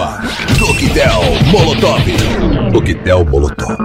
ar. Coquetel Molotov. Coquetel Molotov.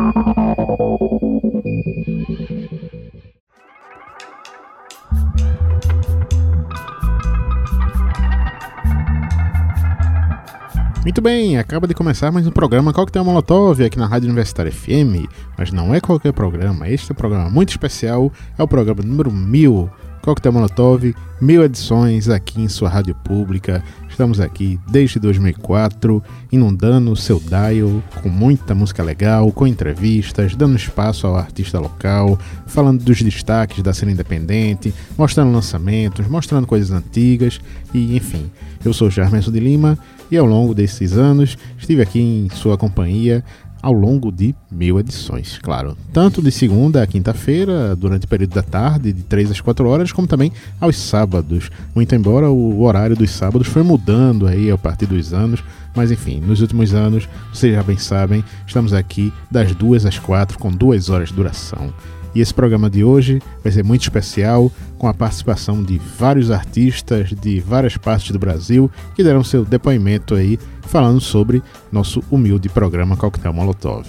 Muito bem, acaba de começar mais um programa Coquetel Molotov aqui na Rádio Universitária FM, mas não é qualquer programa, este é um programa muito especial, é o programa número 1000 Coquetel Molotov, mil edições aqui em sua rádio pública. Estamos aqui desde 2004, inundando o seu dial com muita música legal, com entrevistas, dando espaço ao artista local, falando dos destaques da cena independente, mostrando lançamentos, mostrando coisas antigas e enfim. Eu sou Jarmenso de Lima e ao longo desses anos estive aqui em sua companhia ao longo de mil edições, claro. Tanto de segunda a quinta-feira, durante o período da tarde, de 3 às 4 horas, como também aos sábados. Muito embora o horário dos sábados foi mudando aí a partir dos anos, mas enfim, nos últimos anos, vocês já bem sabem, estamos aqui das 2 às 4 com 2 horas de duração. E esse programa de hoje vai ser muito especial, com a participação de vários artistas de várias partes do Brasil que deram seu depoimento aí falando sobre nosso humilde programa Coquetel Molotov.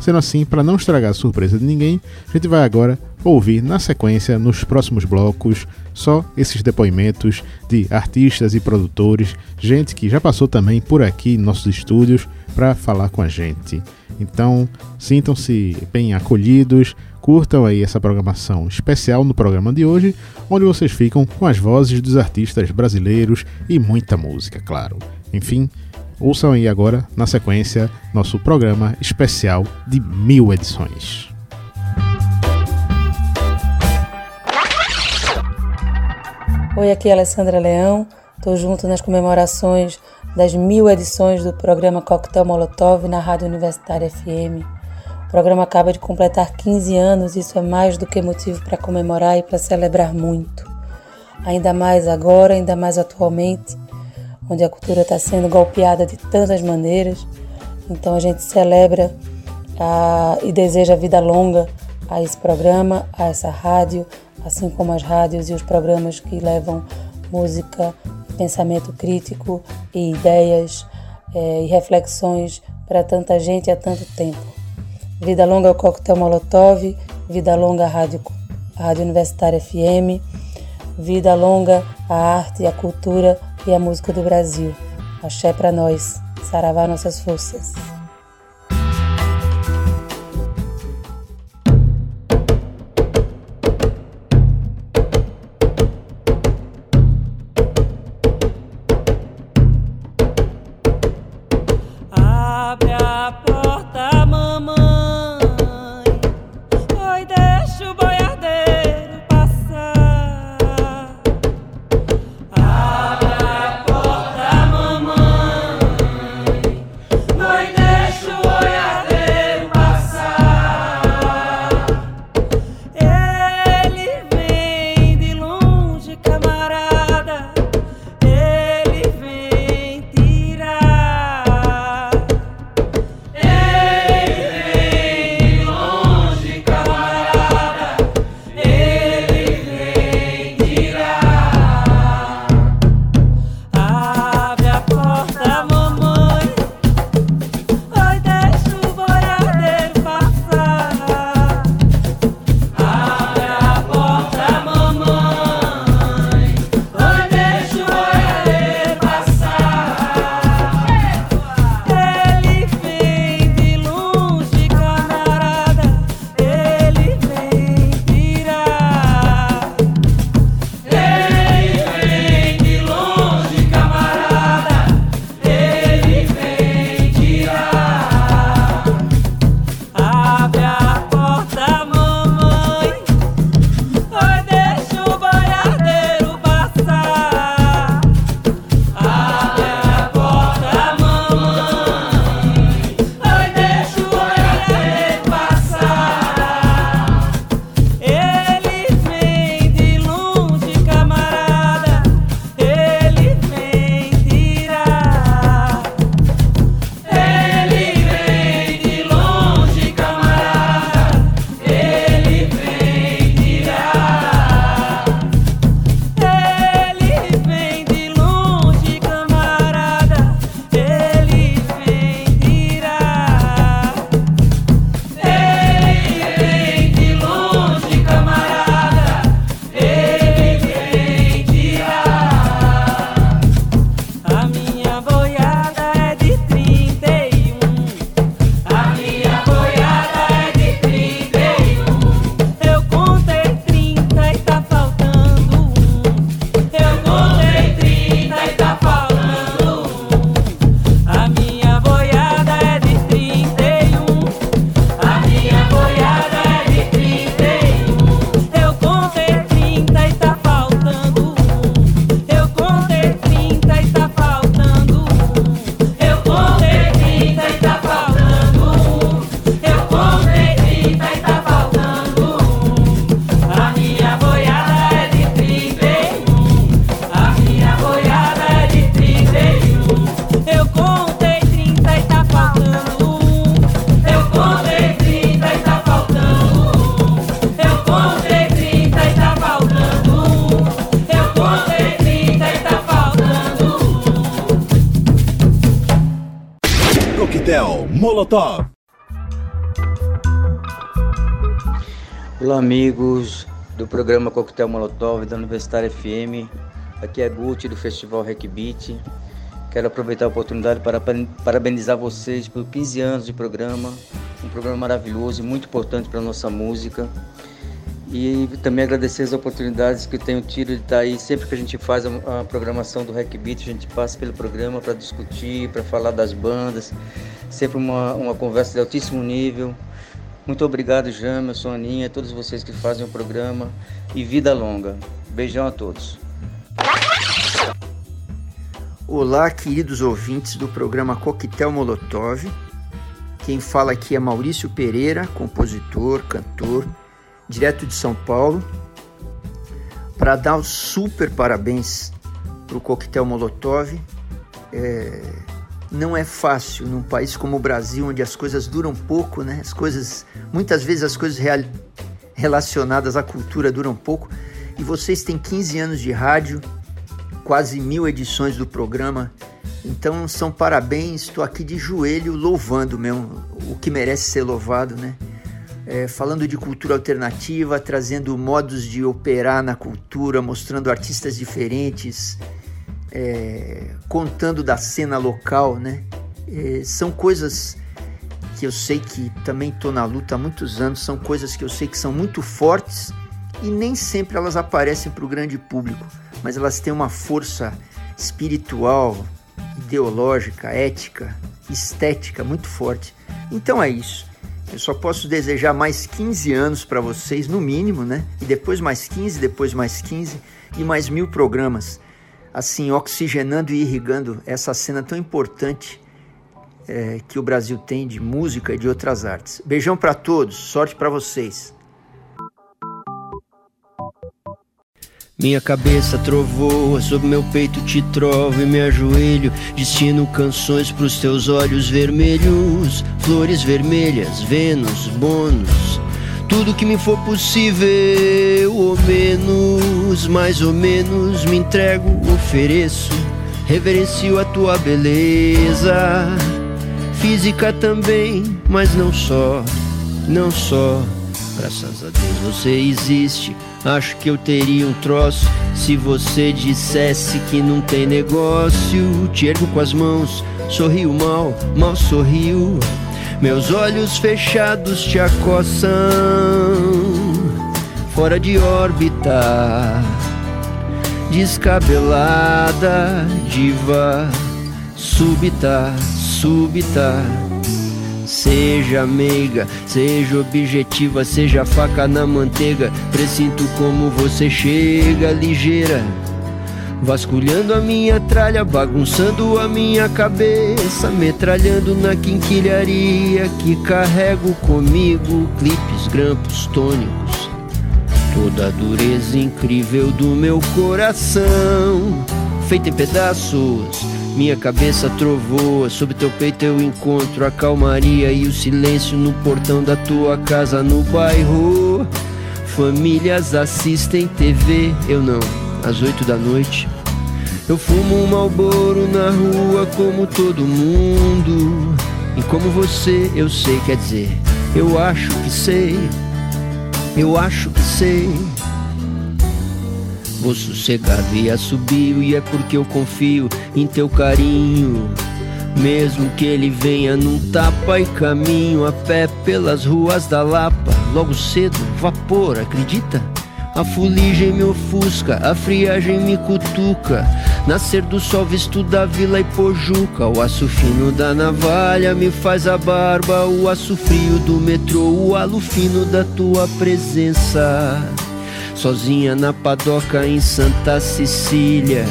Sendo assim, para não estragar a surpresa de ninguém, a gente vai agora ouvir na sequência, nos próximos blocos, só esses depoimentos de artistas e produtores, gente que já passou também por aqui em nossos estúdios para falar com a gente. Então, sintam-se bem acolhidos, curtam aí essa programação especial no programa de hoje, onde vocês ficam com as vozes dos artistas brasileiros e muita música, claro. Enfim, ouçam aí agora, na sequência, nosso programa especial de mil edições. Oi, aqui é Alessandra Leão. Estou junto nas comemorações das mil edições do programa Coquetel Molotov na Rádio Universitária FM. O programa acaba de completar 15 anos e isso é mais do que motivo para comemorar e para celebrar muito. Ainda mais agora, ainda mais atualmente, onde a cultura está sendo golpeada de tantas maneiras. Então a gente celebra a, e deseja vida longa a esse programa, a essa rádio, assim como as rádios e os programas que levam música pensamento crítico e ideias é, e reflexões para tanta gente há tanto tempo. Vida longa ao Coquetel Molotov, vida longa à Rádio, à Rádio Universitária FM, vida longa à arte, à cultura e à música do Brasil. Axé para nós, saravá nossas forças. Programa Coquetel Molotov da Universitária FM. Aqui é Gucci do Festival Rec Beat. Quero aproveitar a oportunidade para parabenizar vocês por 15 anos de programa, um programa maravilhoso e muito importante para a nossa música. E também agradecer as oportunidades que eu tenho tido de estar aí sempre que a gente faz a, programação do Rec Beat, a gente passa pelo programa para discutir, para falar das bandas, sempre uma, uma conversa de altíssimo nível. Muito obrigado, Jamerson, Aninha, todos vocês que fazem o programa e vida longa. Beijão a todos. Olá, queridos ouvintes do programa Coquetel Molotov. Quem fala aqui é Maurício Pereira, compositor, cantor, direto de São Paulo, para dar os super parabéns para o Coquetel Molotov. É, não é fácil num país como o Brasil, onde as coisas duram pouco, né? As coisas, muitas vezes as coisas relacionadas à cultura duram pouco. E vocês têm 15 anos de rádio, quase mil edições do programa. Então são parabéns, estou aqui de joelho louvando mesmo, o que merece ser louvado, né? É, falando de cultura alternativa, trazendo modos de operar na cultura, mostrando artistas diferentes, é, contando da cena local, né? É, são coisas que eu sei que também estou na luta há muitos anos, são coisas que eu sei que são muito fortes e nem sempre elas aparecem para o grande público, mas elas têm uma força espiritual, ideológica, ética, estética muito forte. Então é isso. Eu só posso desejar mais 15 anos para vocês, no mínimo, né? E depois mais 15, depois mais 15 e mais mil programas assim, oxigenando e irrigando essa cena tão importante é, que o Brasil tem de música e de outras artes. Beijão para todos, sorte para vocês. Minha cabeça trovoa, sob meu peito te trovo e me ajoelho. Destino canções pros teus olhos vermelhos, flores vermelhas, Vênus, bônus tudo que me for possível, ou menos, mais ou menos, me entrego, ofereço, reverencio a tua beleza. Física também, mas não só, não só. Graças a Deus você existe. Acho que eu teria um troço se você dissesse que não tem negócio. Te ergo com as mãos, sorrio mal, mal sorrio. Meus olhos fechados te acossam, fora de órbita, descabelada, diva, súbita, súbita. Seja meiga, seja objetiva, seja faca na manteiga. Presinto como você chega, ligeira Vasculhando a minha tralha, bagunçando a minha cabeça, metralhando na quinquilharia que carrego comigo clipes, grampos tônicos. Toda a dureza incrível do meu coração, feita em pedaços. Minha cabeça trovoa, sob teu peito eu encontro a calmaria e o silêncio no portão da tua casa no bairro. Famílias assistem TV, eu não às oito da noite. Eu fumo um malboro na rua como todo mundo. E como você, eu sei, quer dizer, eu acho que sei, eu acho que sei. Vou sossegado e assobio, e é porque eu confio em teu carinho. Mesmo que ele venha num tapa e caminho a pé pelas ruas da Lapa, logo cedo, vapor, acredita? A fuligem me ofusca, a friagem me cutuca. Nascer do sol visto da vila e pojuca. O aço fino da navalha me faz a barba. O aço frio do metrô, o halo fino da tua presença. Sozinha na padoca em Santa Cecília,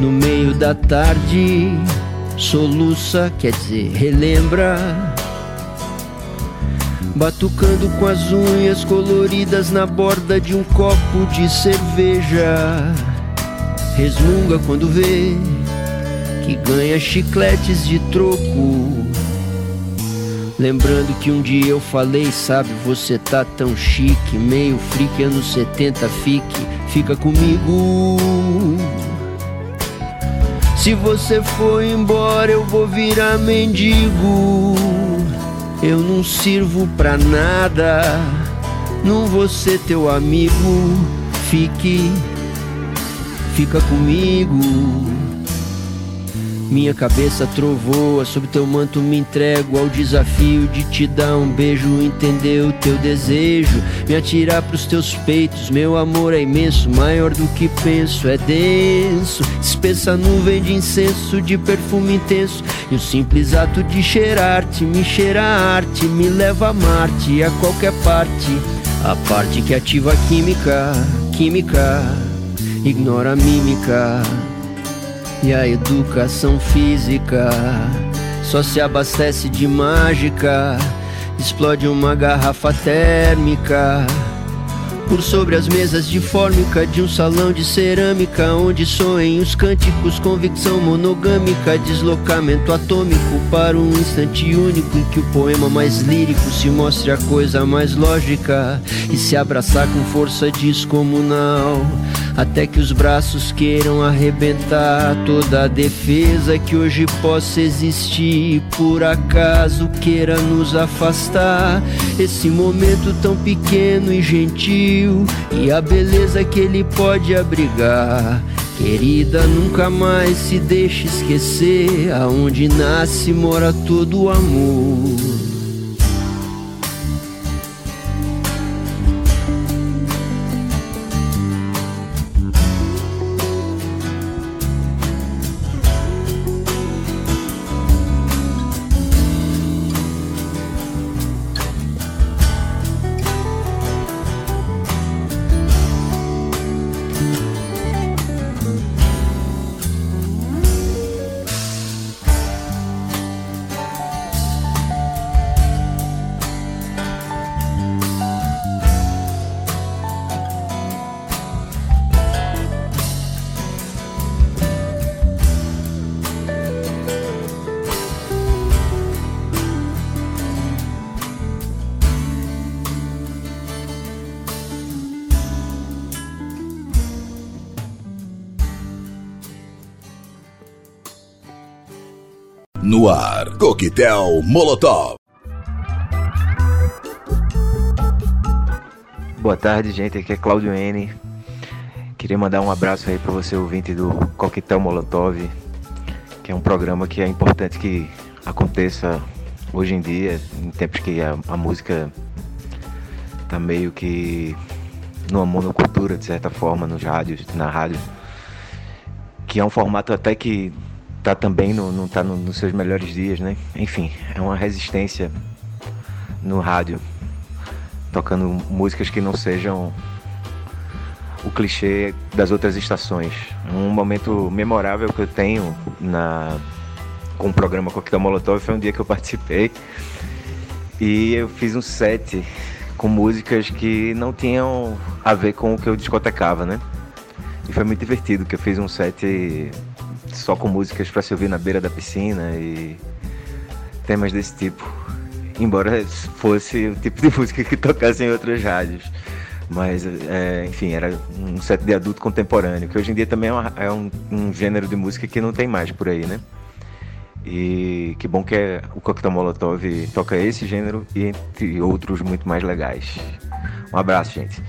no meio da tarde, soluça, quer dizer, relembra Batucando com as unhas coloridas na borda de um copo de cerveja. Resmunga quando vê que ganha chicletes de troco. Lembrando que um dia eu falei, sabe, você tá tão chique, meio freak, anos 70, fique, fica comigo. Se você for embora, eu vou virar mendigo. Eu não sirvo pra nada, não vou ser teu amigo. Fique, fica comigo. Minha cabeça trovoa, sob teu manto me entrego ao desafio de te dar um beijo, entender o teu desejo, me atirar pros teus peitos. Meu amor é imenso, maior do que penso, é denso, espessa nuvem de incenso, de perfume intenso. E o simples ato de cheirar-te, me cheira a arte, me leva a Marte, a qualquer parte. A parte que ativa a química, química, ignora a mímica e a educação física só se abastece de mágica. Explode uma garrafa térmica por sobre as mesas de fórmica de um salão de cerâmica onde soem os cânticos, convicção monogâmica, deslocamento atômico para um instante único em que o poema mais lírico se mostre a coisa mais lógica e se abraçar com força descomunal até que os braços queiram arrebentar toda a defesa que hoje possa existir, por acaso queira nos afastar. Esse momento tão pequeno e gentil e a beleza que ele pode abrigar. Querida, nunca mais se deixe esquecer aonde nasce mora todo o amor. Coquetel Molotov. Boa tarde, gente. Aqui é Claudio N. Queria mandar um abraço aí para você, ouvinte do Coquetel Molotov, que é um programa que é importante que aconteça hoje em dia, em tempos que a, a música tá meio que numa monocultura, de certa forma, nos rádios, na rádio, que é um formato até que tá também no, não tá no, nos seus melhores dias, né? Enfim, é uma resistência no rádio, tocando músicas que não sejam o clichê das outras estações. Um momento memorável que eu tenho na com o programa Coquetel Molotov foi um dia que eu participei e eu fiz um set com músicas que não tinham a ver com o que eu discotecava, né? E foi muito divertido, que eu fiz um set só com músicas para se ouvir na beira da piscina e temas desse tipo. Embora fosse o tipo de música que tocasse em outras rádios. Mas, é, enfim, era um set de adulto contemporâneo, que hoje em dia também é, uma, é um, um, gênero de música que não tem mais por aí, né? E que bom que é, o Coquetel Molotov toca esse gênero e entre outros muito mais legais. Um abraço, gente.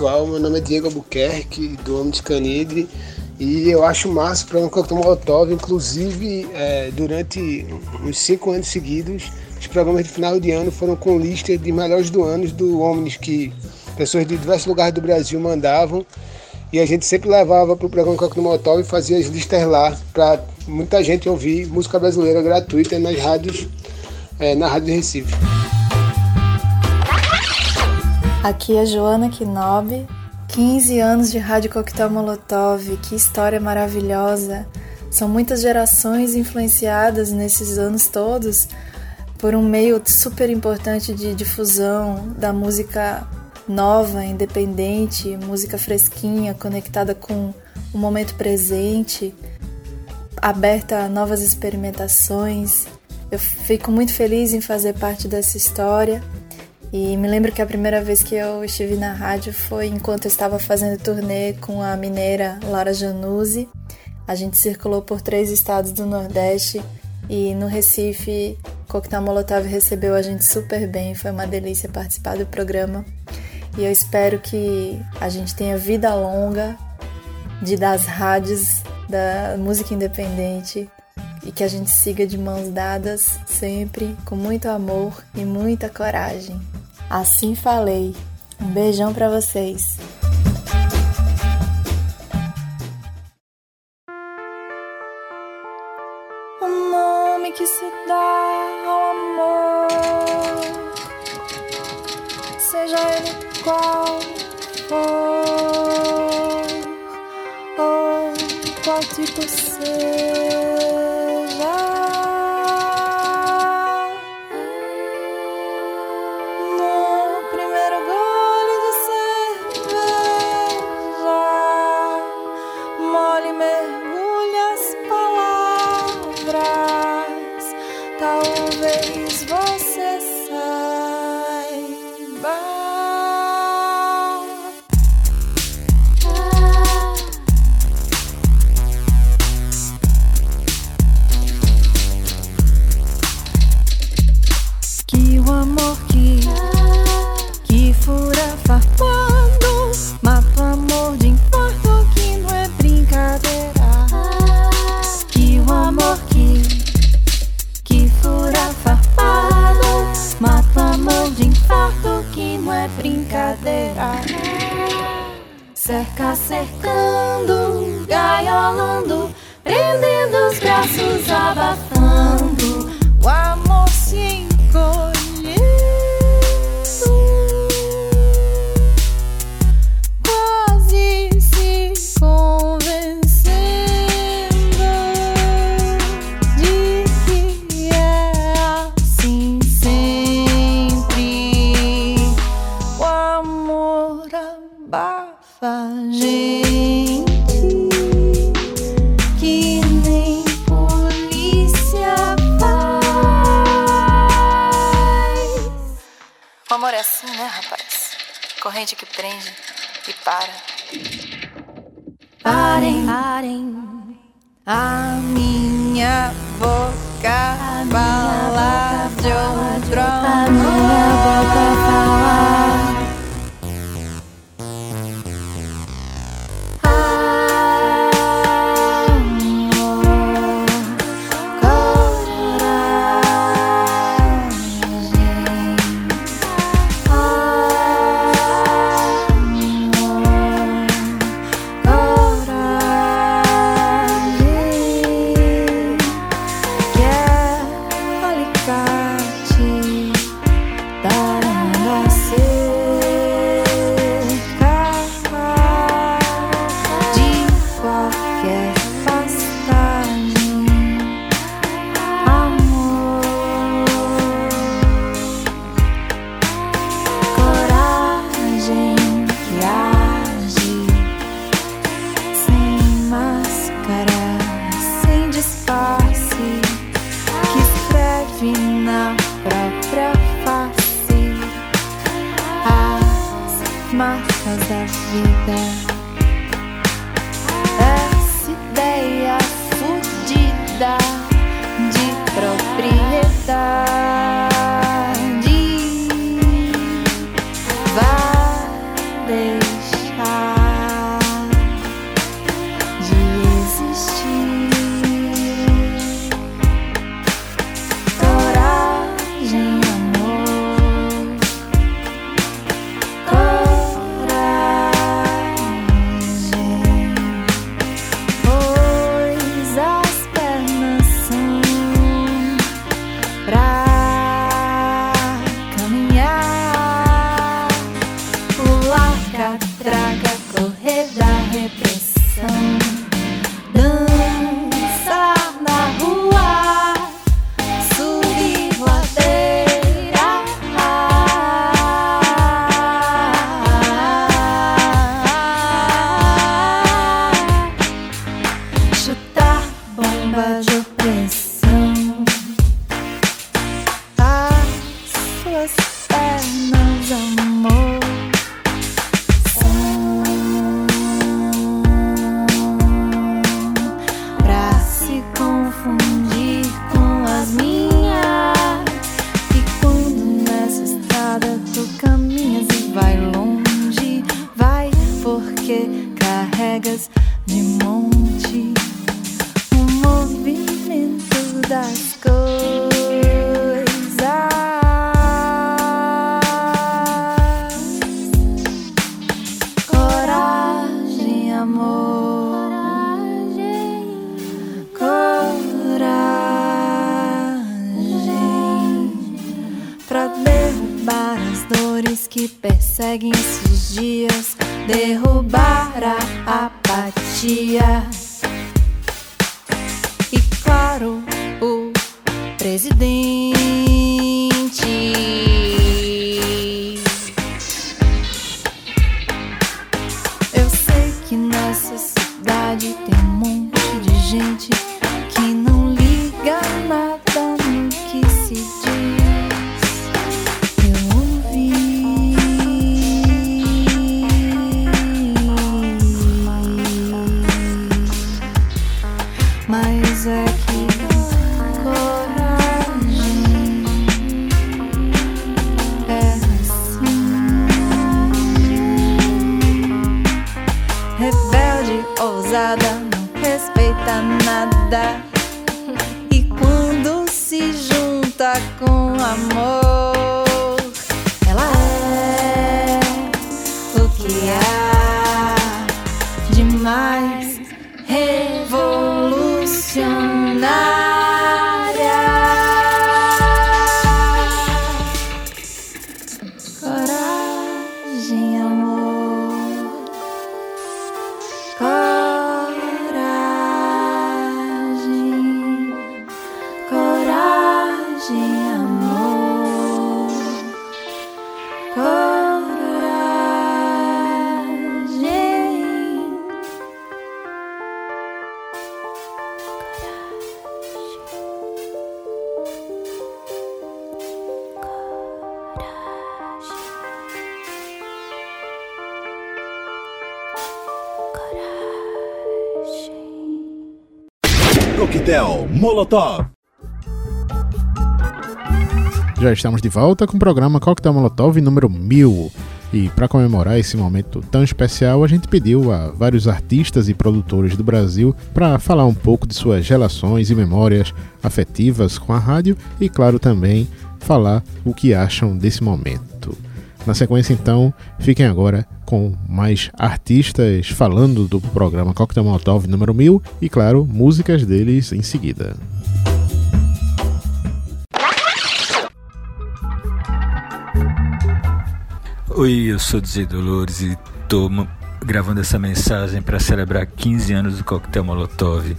Pessoal, meu nome é Diego Albuquerque, do Homem de Canidre, e eu acho massa o programa Coquetel Molotov, inclusive é, durante uns cinco anos seguidos, os programas de final de ano foram com listas de melhores do ano do Omnis que pessoas de diversos lugares do Brasil mandavam, e a gente sempre levava para o programa Coquetel Molotov e fazia as listas lá, para muita gente ouvir música brasileira gratuita nas rádios, é, na Rádio Recife. Aqui é Joana Kinobi, 15 anos de Rádio Coquetel Molotov, que história maravilhosa. São muitas gerações influenciadas nesses anos todos por um meio super importante de difusão da música nova, independente, música fresquinha, conectada com o momento presente, aberta a novas experimentações. Eu fico muito feliz em fazer parte dessa história e me lembro que a primeira vez que eu estive na rádio foi enquanto eu estava fazendo turnê com a mineira Laura Januzzi. A gente circulou por três estados do Nordeste e no Recife, Coquetel Molotov recebeu a gente super bem. Foi uma delícia participar do programa. E eu espero que a gente tenha vida longa de das rádios da música independente e que a gente siga de mãos dadas sempre com muito amor e muita coragem. Assim falei. Um beijão para vocês. O nome que se dá ao amor, seja ele qual for, ou qual tipo ser. não é brincadeira. Cerca cercando, gaiolando, prendendo os braços, abafando. que perseguem esses dias derrubar a apatia. E claro, o presidente Molotov. Já estamos de volta com o programa Coquetel Molotov número 1000. E para comemorar esse momento tão especial, a gente pediu a vários artistas e produtores do Brasil para falar um pouco de suas relações e memórias afetivas com a rádio e, claro, também falar o que acham desse momento. Na sequência, então, fiquem agora com mais artistas falando do programa Coquetel Molotov número 1000 e, claro, músicas deles em seguida. Oi, eu sou Dizzy Dolores e ma- gravando essa mensagem para celebrar 15 anos do Coquetel Molotov.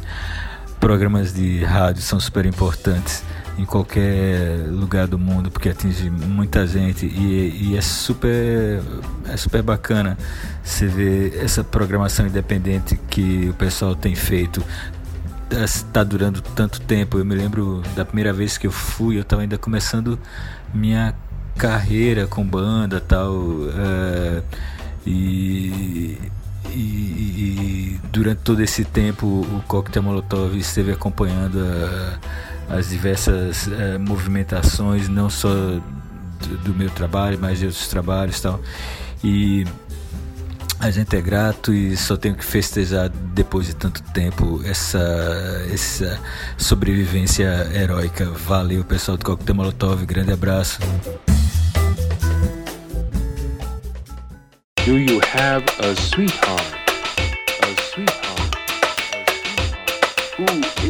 Programas de rádio são super importantes em qualquer lugar do mundo porque atinge muita gente e, e é super é super bacana você ver essa programação independente que o pessoal tem feito está durando tanto tempo. Eu me lembro da primeira vez que eu fui, eu estava ainda começando minha carreira com banda tal. eh, e, e- e durante todo esse tempo o Coquetel Molotov esteve acompanhando a- as diversas eh, movimentações, não só do, do meu trabalho, mas de outros trabalhos e tal. E a gente é grato e só tenho que festejar depois de tanto tempo essa, essa sobrevivência heróica. Valeu, pessoal do Coquetel Molotov. Grande abraço. Do you have a sweetheart? A sweetheart? Who is your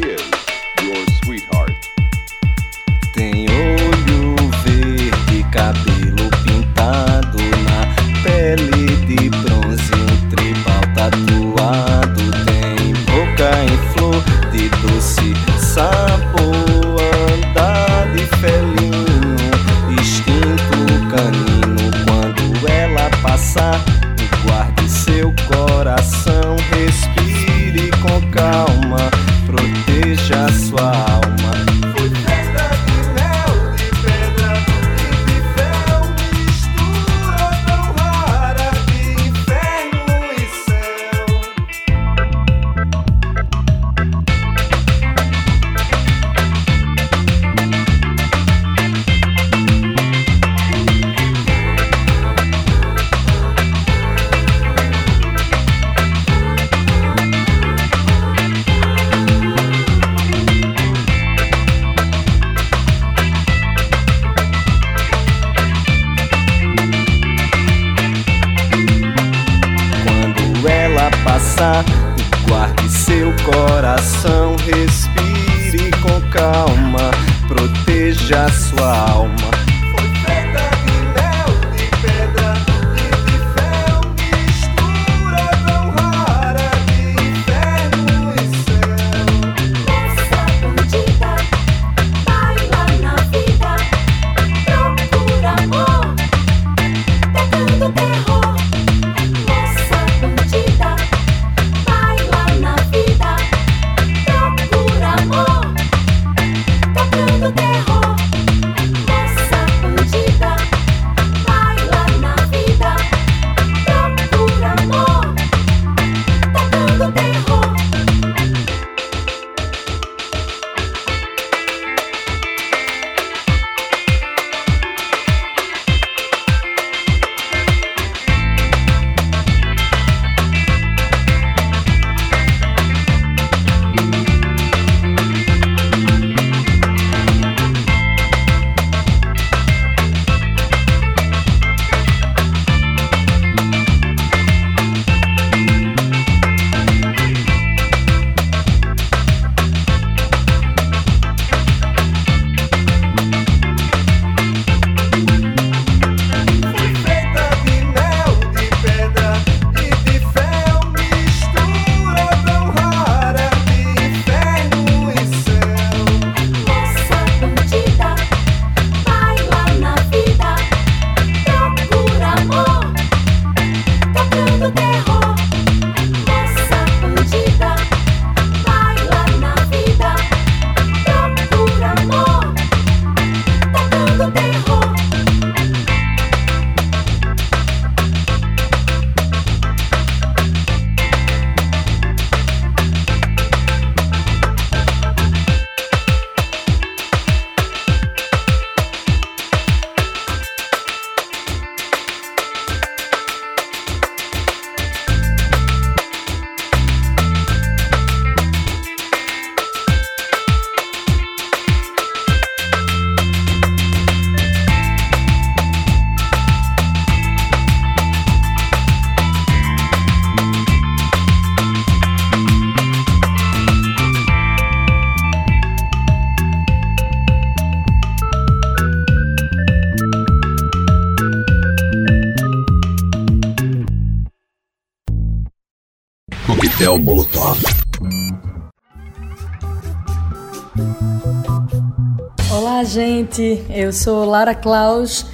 gente. Eu sou Lara Klaus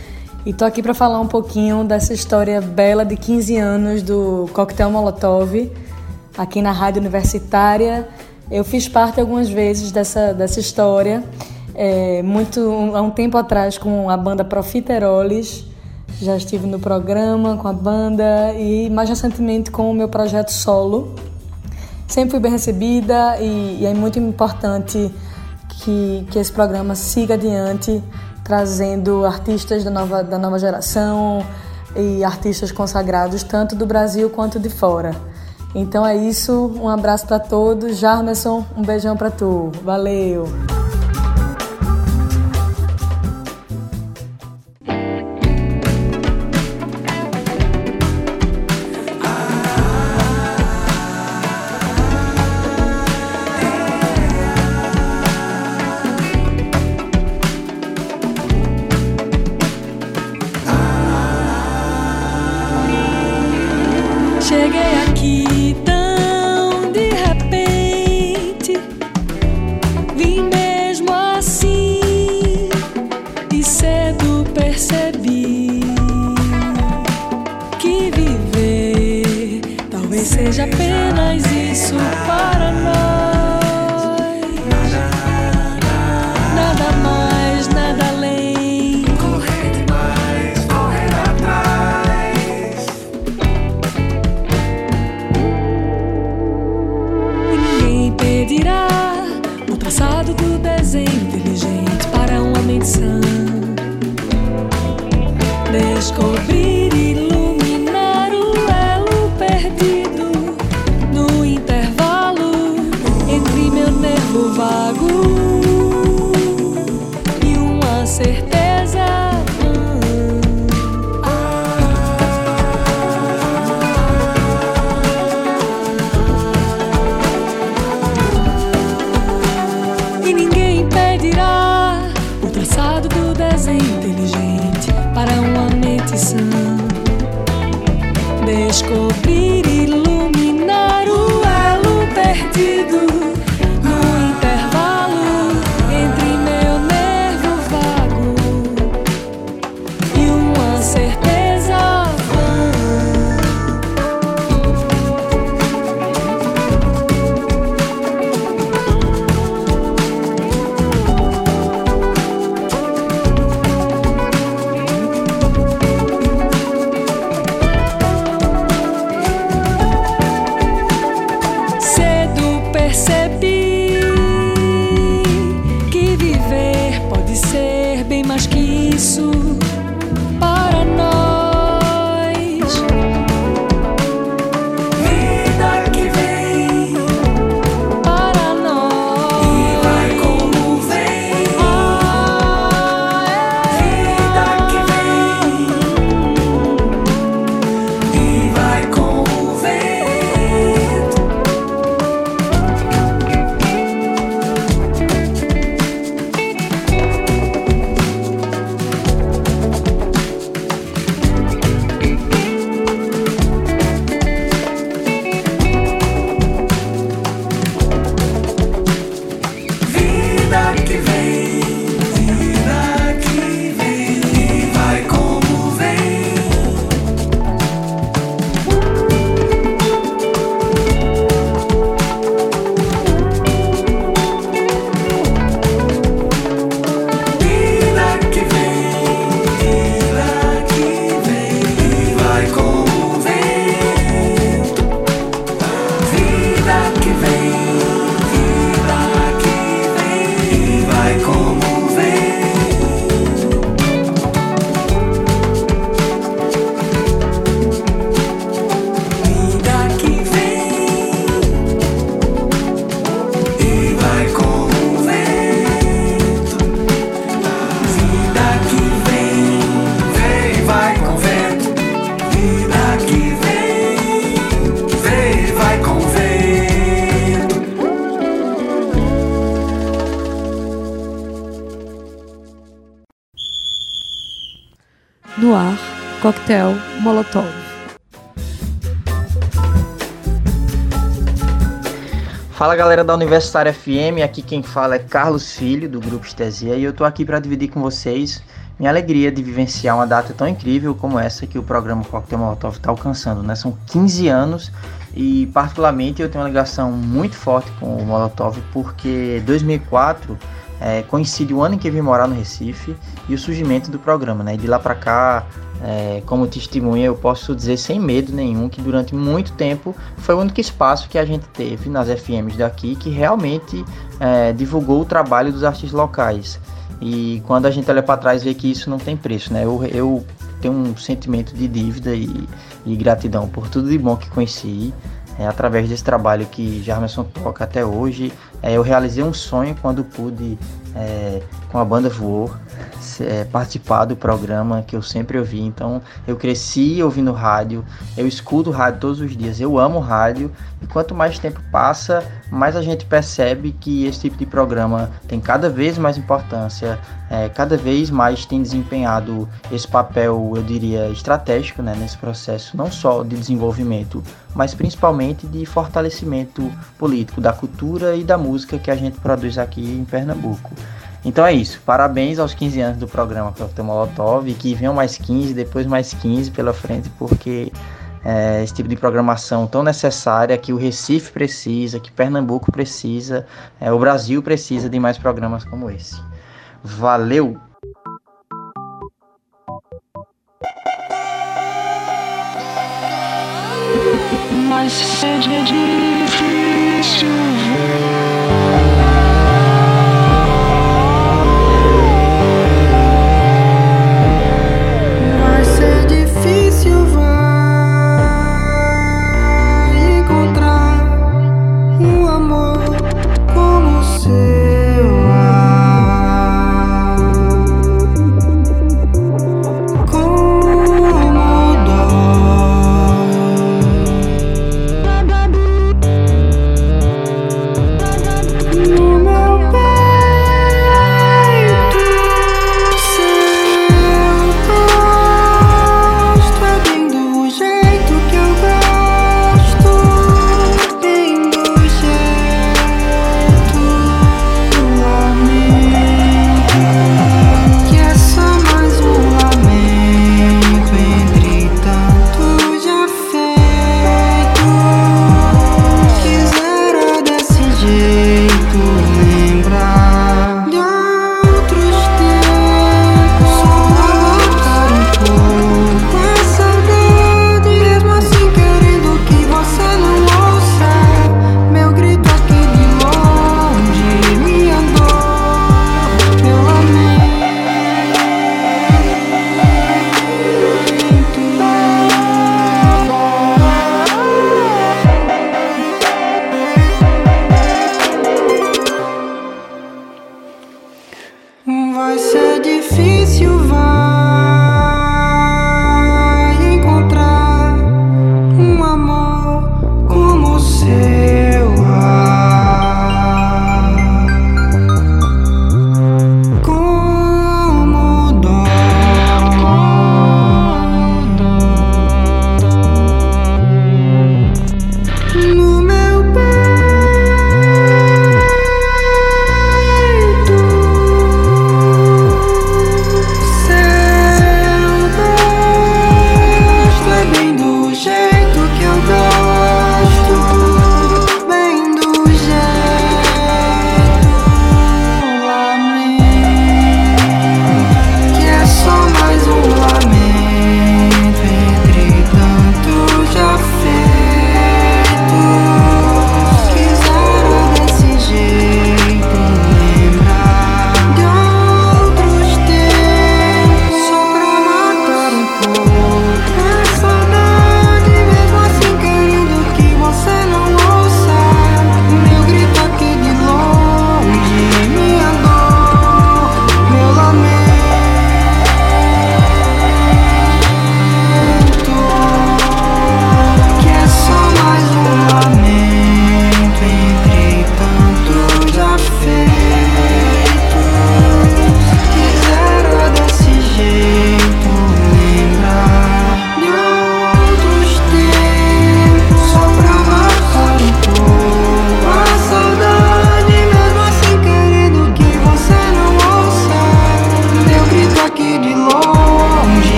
e tô aqui para falar um pouquinho dessa história bela de 15 anos do Coquetel Molotov aqui na Rádio Universitária. Eu fiz parte algumas vezes dessa, dessa história, é, muito há um tempo atrás com a banda Profiteroles. Já estive no programa com a banda e mais recentemente com o meu projeto solo. Sempre fui bem recebida e, e é muito importante que, que esse programa siga adiante, trazendo artistas da nova, da nova geração e artistas consagrados, tanto do Brasil quanto de fora. Então é isso, um abraço para todos. Jarmerson, um beijão para tu. Valeu! Galera da Universitária FM, aqui quem fala é Carlos Filho do Grupo Estesia e eu tô aqui para dividir com vocês minha alegria de vivenciar uma data tão incrível como essa que o programa Coquetel Molotov está alcançando, né? São 15 anos e particularmente eu tenho uma ligação muito forte com o Molotov porque 2004 é, coincide o ano em que eu vim morar no Recife e o surgimento do programa, né? De lá para cá é, como testemunha, eu posso dizer sem medo nenhum que durante muito tempo foi o único espaço que a gente teve nas FMs daqui que realmente é, divulgou o trabalho dos artistas locais. E quando a gente olha para trás, vê que isso não tem preço, né? Eu, eu tenho um sentimento de dívida e, e gratidão por tudo de bom que conheci. É, através desse trabalho que Jarmerson toca até hoje, é, eu realizei um sonho quando pude, é, com a banda Voou, é, participar do programa que eu sempre ouvi. Então, eu cresci ouvindo rádio, eu escuto rádio todos os dias, eu amo rádio. E quanto mais tempo passa, mais a gente percebe que esse tipo de programa tem cada vez mais importância, é, cada vez mais tem desempenhado esse papel, eu diria, estratégico né, nesse processo, não só de desenvolvimento, mas principalmente de fortalecimento político da cultura e da música que a gente produz aqui em Pernambuco. Então é isso. Parabéns aos 15 anos do programa Coquetel Molotov e que venham mais 15, depois mais 15 pela frente, porque é, esse tipo de programação tão necessária que o Recife precisa, que Pernambuco precisa, é, o Brasil precisa de mais programas como esse. Valeu! Mas seja difícil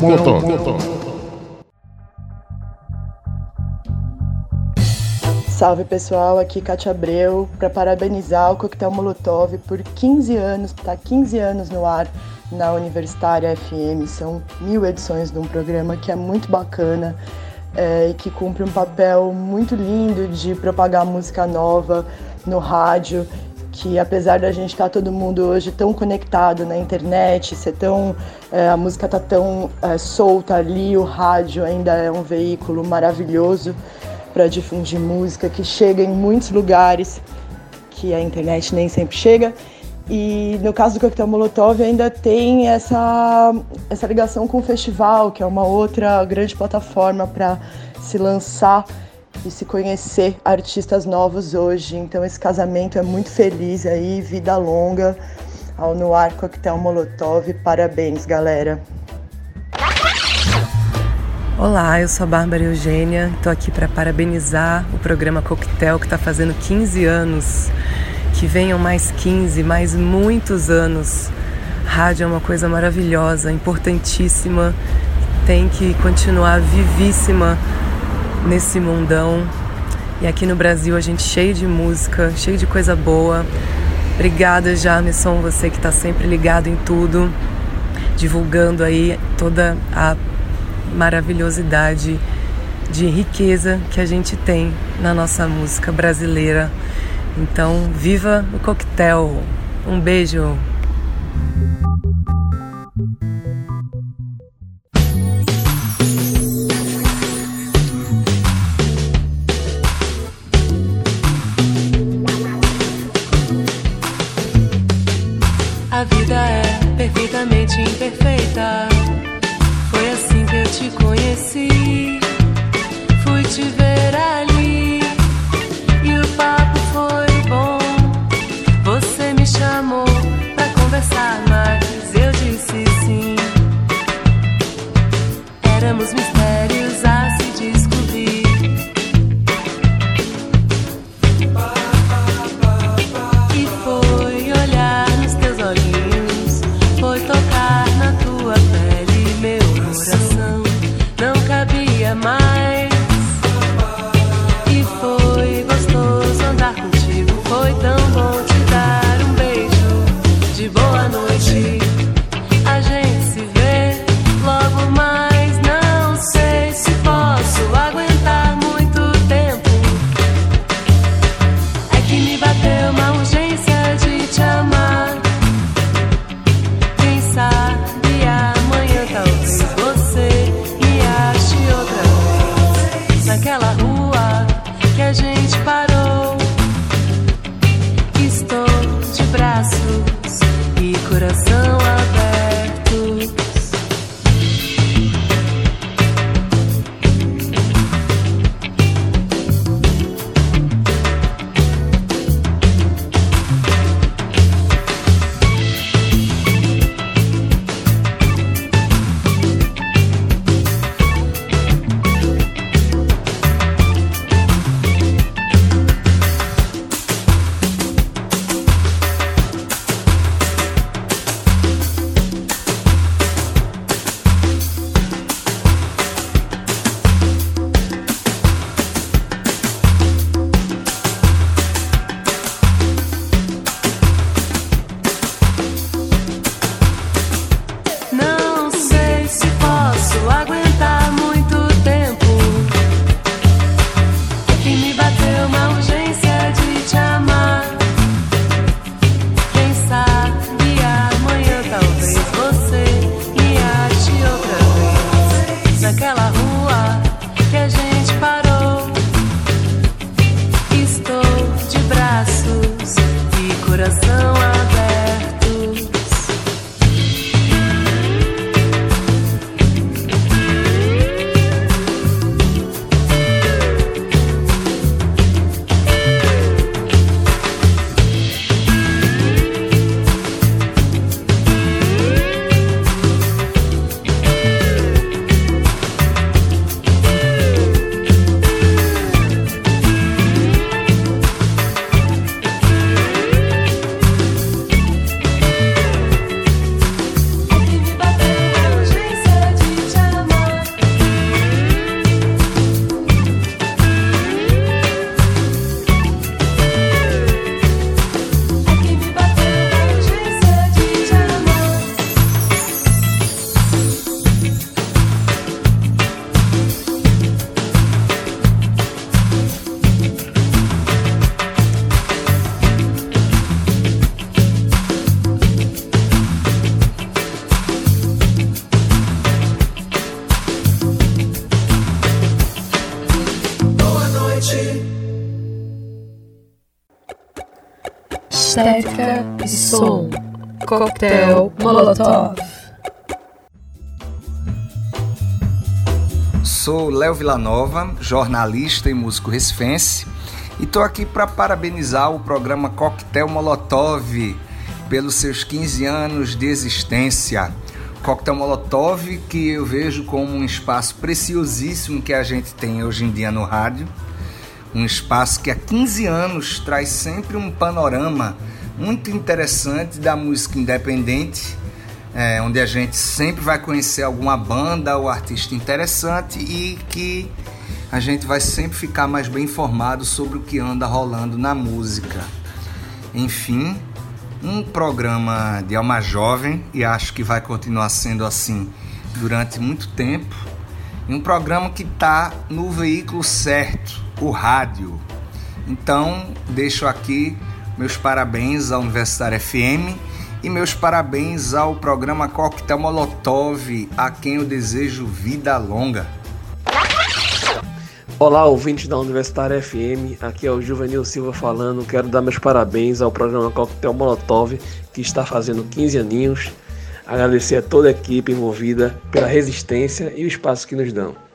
Molotov. Salve pessoal, aqui Katia Abreu para parabenizar o Coquetel Molotov por 15 anos, tá 15 anos no ar na Universitária FM. São mil edições de um programa que é muito bacana é, e que cumpre um papel muito lindo de propagar música nova no rádio. Que apesar da gente estar todo mundo hoje tão conectado na internet, ser tão, é, a música tá tão é, solta ali, o rádio ainda é um veículo maravilhoso para difundir música que chega em muitos lugares que a internet nem sempre chega. E no caso do Coquetel Molotov ainda tem essa, essa ligação com o festival, que é uma outra grande plataforma para se lançar e se conhecer artistas novos hoje. Então esse casamento é muito feliz aí, vida longa ao Noir Coquetel Molotov. Parabéns, galera. Olá, eu sou a Bárbara Eugênia, estou aqui para parabenizar o programa Coquetel que está fazendo 15 anos. Que venham mais 15, mais muitos anos. Rádio é uma coisa maravilhosa, importantíssima, tem que continuar vivíssima nesse mundão. E aqui no Brasil a gente cheio de música, cheio de coisa boa. Obrigada, Jarmisson, você que está sempre ligado em tudo, divulgando aí toda a maravilhosidade de riqueza que a gente tem na nossa música brasileira. Então, viva o coquetel! Um beijo! Estética e som. Coquetel Molotov. Sou Léo Villanova, jornalista e músico recifense, e estou aqui para parabenizar o programa Coquetel Molotov pelos seus 15 anos de existência. Coquetel Molotov, que eu vejo como um espaço preciosíssimo que a gente tem hoje em dia no rádio. Um espaço que há 15 anos traz sempre um panorama muito interessante da música independente, é, onde a gente sempre vai conhecer alguma banda ou artista interessante e que a gente vai sempre ficar mais bem informado sobre o que anda rolando na música. Enfim, um programa de alma jovem e acho que vai continuar sendo assim durante muito tempo. E um programa que está no veículo certo, o rádio. Então, deixo aqui meus parabéns à Universitária FM e meus parabéns ao programa Coquetel Molotov, a quem eu desejo vida longa. Olá, ouvintes da Universitária FM, aqui é o Juvenil Silva falando. Quero dar meus parabéns ao programa Coquetel Molotov, que está fazendo 15 aninhos. Agradecer a toda a equipe envolvida pela resistência e o espaço que nos dão.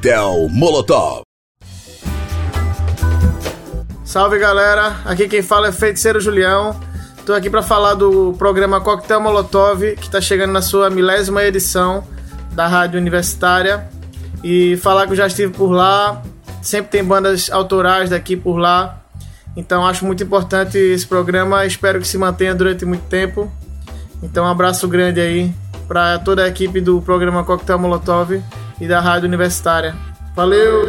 Coquetel Molotov. Salve galera, aqui quem fala é Feiticeiro Julião. Tô aqui para falar do programa Coquetel Molotov, que está chegando na sua milésima edição da Rádio Universitária. E falar que eu já estive por lá, sempre tem bandas autorais daqui por lá. Então acho muito importante esse programa, espero que se mantenha durante muito tempo. Então um abraço grande aí para toda a equipe do programa Coquetel Molotov e da Rádio Universitária. Valeu!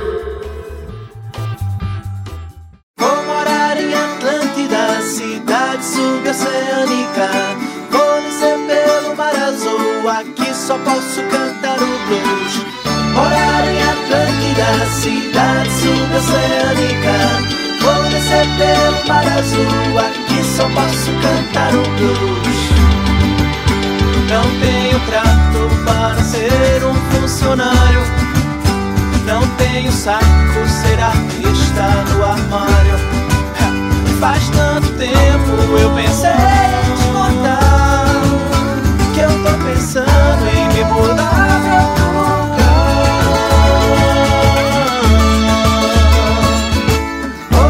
Vou morar em Atlântida, cidade suboceânica. Vou descer pelo mar azul, aqui só posso cantar o blues. Morar em Atlântida, cidade suboceânica. Vou descer pelo mar azul, aqui só posso cantar o blues. Não tenho trato para ser um Não tenho saco ser artista no armário. Faz tanto tempo eu pensei em te contar que eu tô pensando em me mudar pra outro lugar.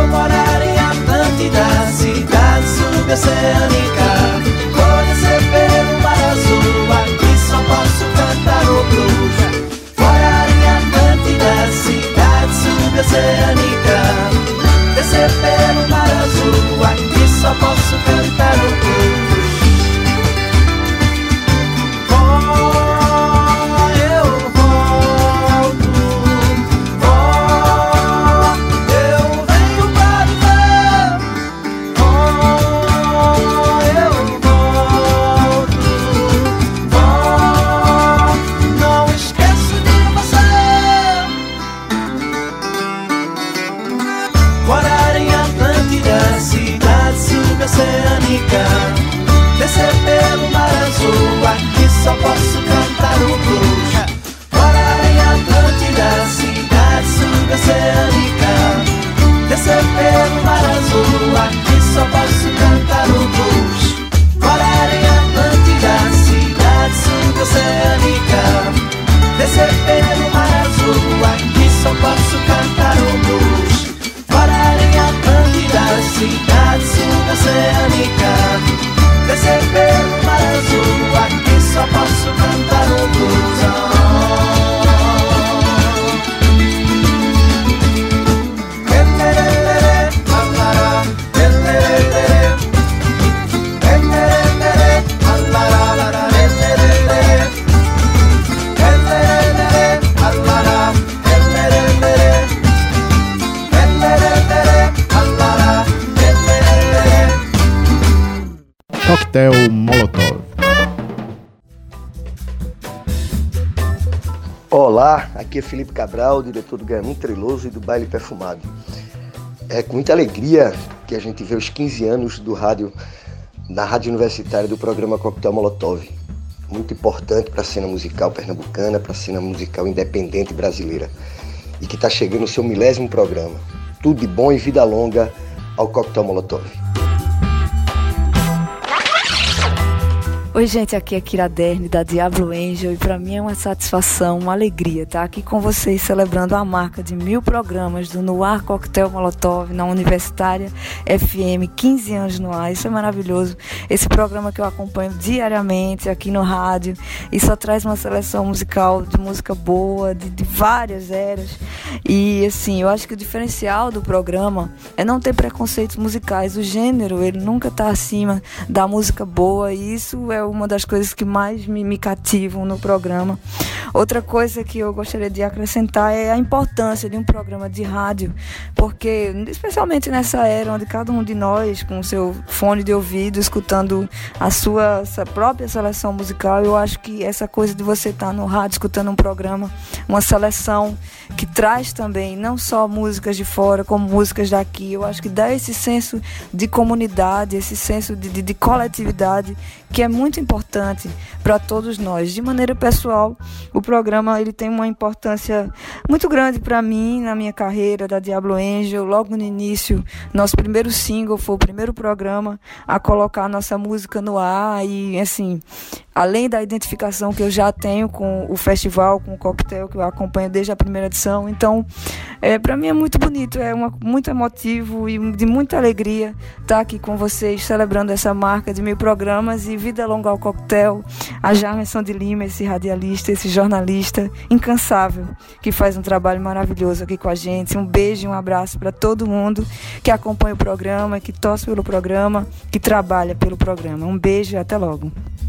Morar em Atlântida, cidade suboceânica. Suboceânica. Descer pelo mar azul, aqui só posso cantar o blues. É Felipe Cabral, diretor do Gamin Treloso e do Baile Perfumado. É com muita alegria que a gente vê os 15 anos do rádio, da rádio universitária do programa Coquetel Molotov. Muito importante para a cena musical pernambucana, para a cena musical independente brasileira. E que está chegando o seu milésimo programa. Tudo de bom e vida longa ao Coquetel Molotov. Oi, gente, aqui é Kira Derne, da Diablo Angel, e para mim é uma satisfação, uma alegria estar aqui com vocês celebrando a marca de mil programas do Noir Coquetel Molotov na Universitária FM, 15 anos no ar, isso é maravilhoso. Esse programa que eu acompanho diariamente aqui no rádio e só traz uma seleção musical de música boa, de, de várias eras. E assim, eu acho que o diferencial do programa é não ter preconceitos musicais, o gênero, ele nunca está acima da música boa, e isso é uma das coisas que mais me, me cativam no programa. Outra coisa que eu gostaria de acrescentar é a importância de um programa de rádio, porque, especialmente nessa era onde cada um de nós, com seu fone de ouvido, escutando a sua, sua própria seleção musical, eu acho que essa coisa de você estar no rádio escutando um programa, uma seleção que traz também não só músicas de fora, como músicas daqui, eu acho que dá esse senso de comunidade, esse senso de, de, de coletividade que é muito importante para todos nós. De maneira pessoal, o programa ele tem uma importância muito grande para mim na minha carreira da Diablo Angel. Logo no início, nosso primeiro single foi o primeiro programa a colocar nossa música no ar e assim além da identificação que eu já tenho com o festival, com o coquetel que eu acompanho desde a primeira edição. Então, é, para mim é muito bonito, é uma, muito emotivo e de muita alegria estar aqui com vocês, celebrando essa marca de mil programas e vida longa ao coquetel, a Jarmerson de Lima, esse radialista, esse jornalista incansável, que faz um trabalho maravilhoso aqui com a gente. Um beijo e um abraço para todo mundo que acompanha o programa, que torce pelo programa, que trabalha pelo programa. Um beijo e até logo.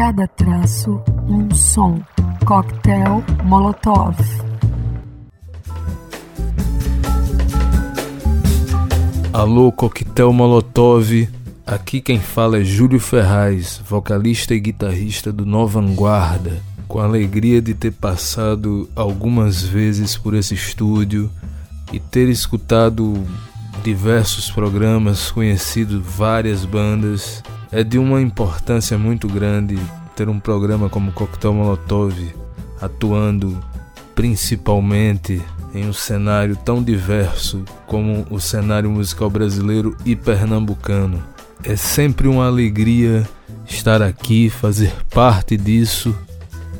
cada traço, um som. Coquetel Molotov. Alô, Coquetel Molotov. Aqui quem fala é Júlio Ferraz, vocalista e guitarrista do Nova Vanguarda. Com a alegria de ter passado algumas vezes por esse estúdio e ter escutado diversos programas, conhecido várias bandas, é de uma importância muito grande ter um programa como Coquetel Molotov atuando principalmente em um cenário tão diverso como o cenário musical brasileiro e pernambucano. É sempre uma alegria estar aqui, fazer parte disso.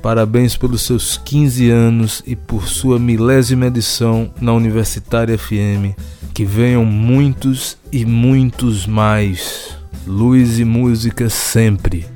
Parabéns pelos seus 15 anos e por sua milésima edição na Universitária FM. Que venham muitos e muitos mais. Luz e música sempre.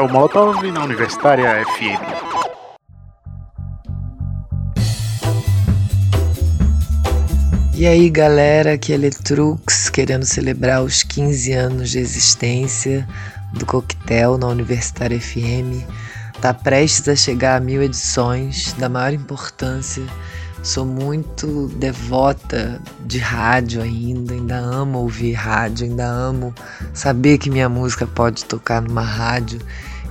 Coquetel Molotov na Universitária FM. E aí galera, aqui é Letrux, querendo celebrar os 15 anos de existência do Coquetel na Universitária FM. Está prestes a chegar a mil edições, da maior importância. Sou muito devota de rádio ainda, ainda amo ouvir rádio, ainda amo saber que minha música pode tocar numa rádio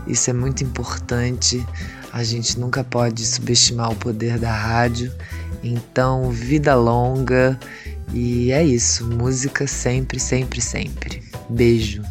isso é muito importante. A gente nunca pode subestimar o poder da rádio. Então, vida longa e é isso. Música sempre, sempre, sempre. Beijo.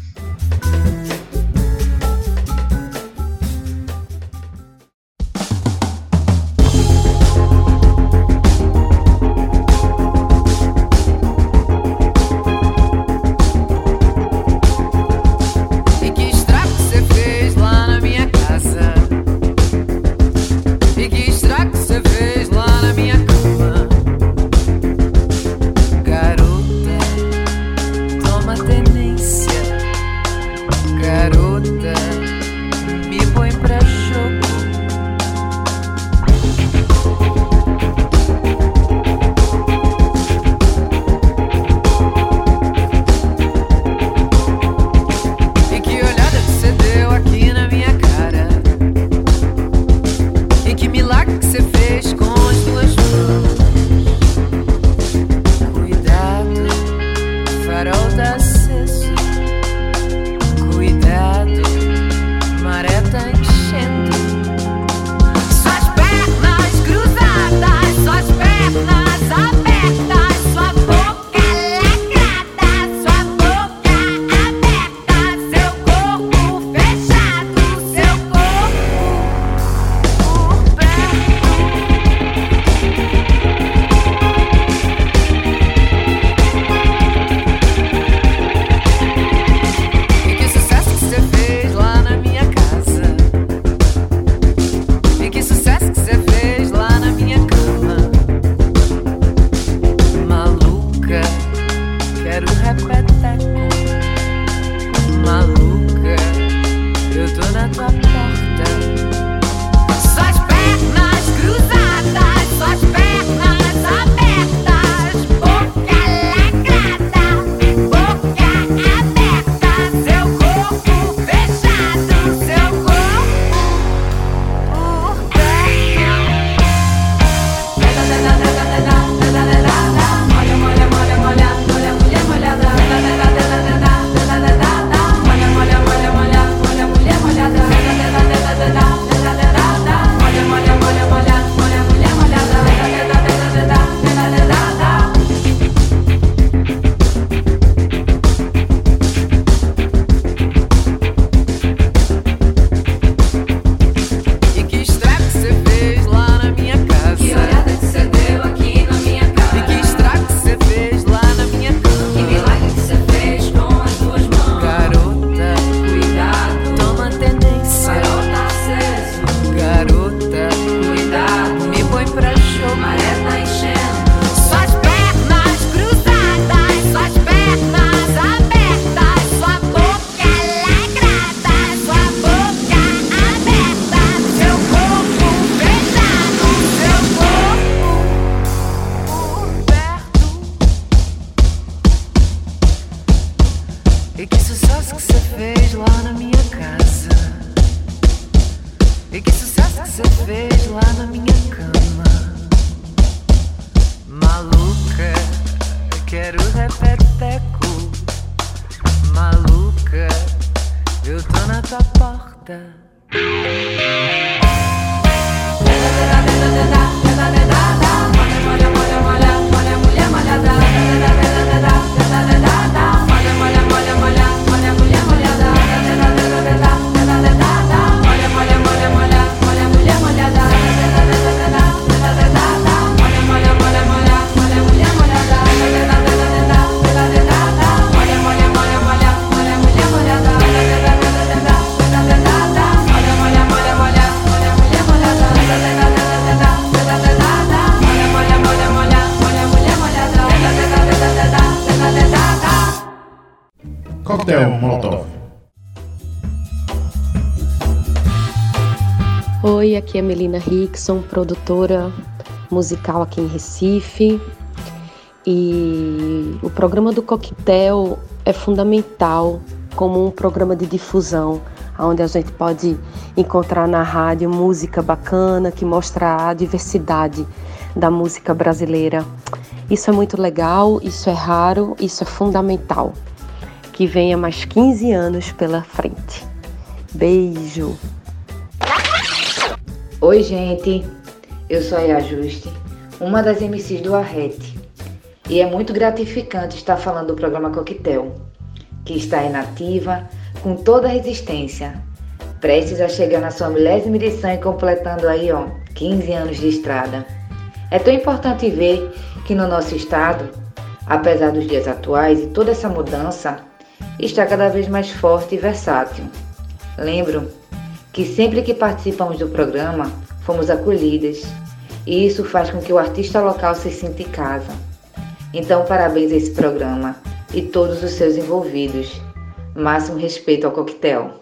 É Melina Rickson, produtora musical aqui em Recife. E o programa do Coquetel é fundamental como um programa de difusão, onde a gente pode encontrar na rádio música bacana que mostra a diversidade da música brasileira. Isso é muito legal, isso é raro, isso é fundamental. Que venha mais 15 anos pela frente. Beijo! Oi, gente. Eu sou a Yajuste, uma das MCs do Arrete. E é muito gratificante estar falando do programa Coquetel, que está inativa, com toda a resistência, prestes a chegar na sua milésima edição e completando aí, ó, 15 anos de estrada. É tão importante ver que no nosso estado, apesar dos dias atuais e toda essa mudança, está cada vez mais forte e versátil. Lembro que sempre que participamos do programa, fomos acolhidas, e isso faz com que o artista local se sinta em casa. Então, parabéns a esse programa e todos os seus envolvidos. Máximo respeito ao coquetel.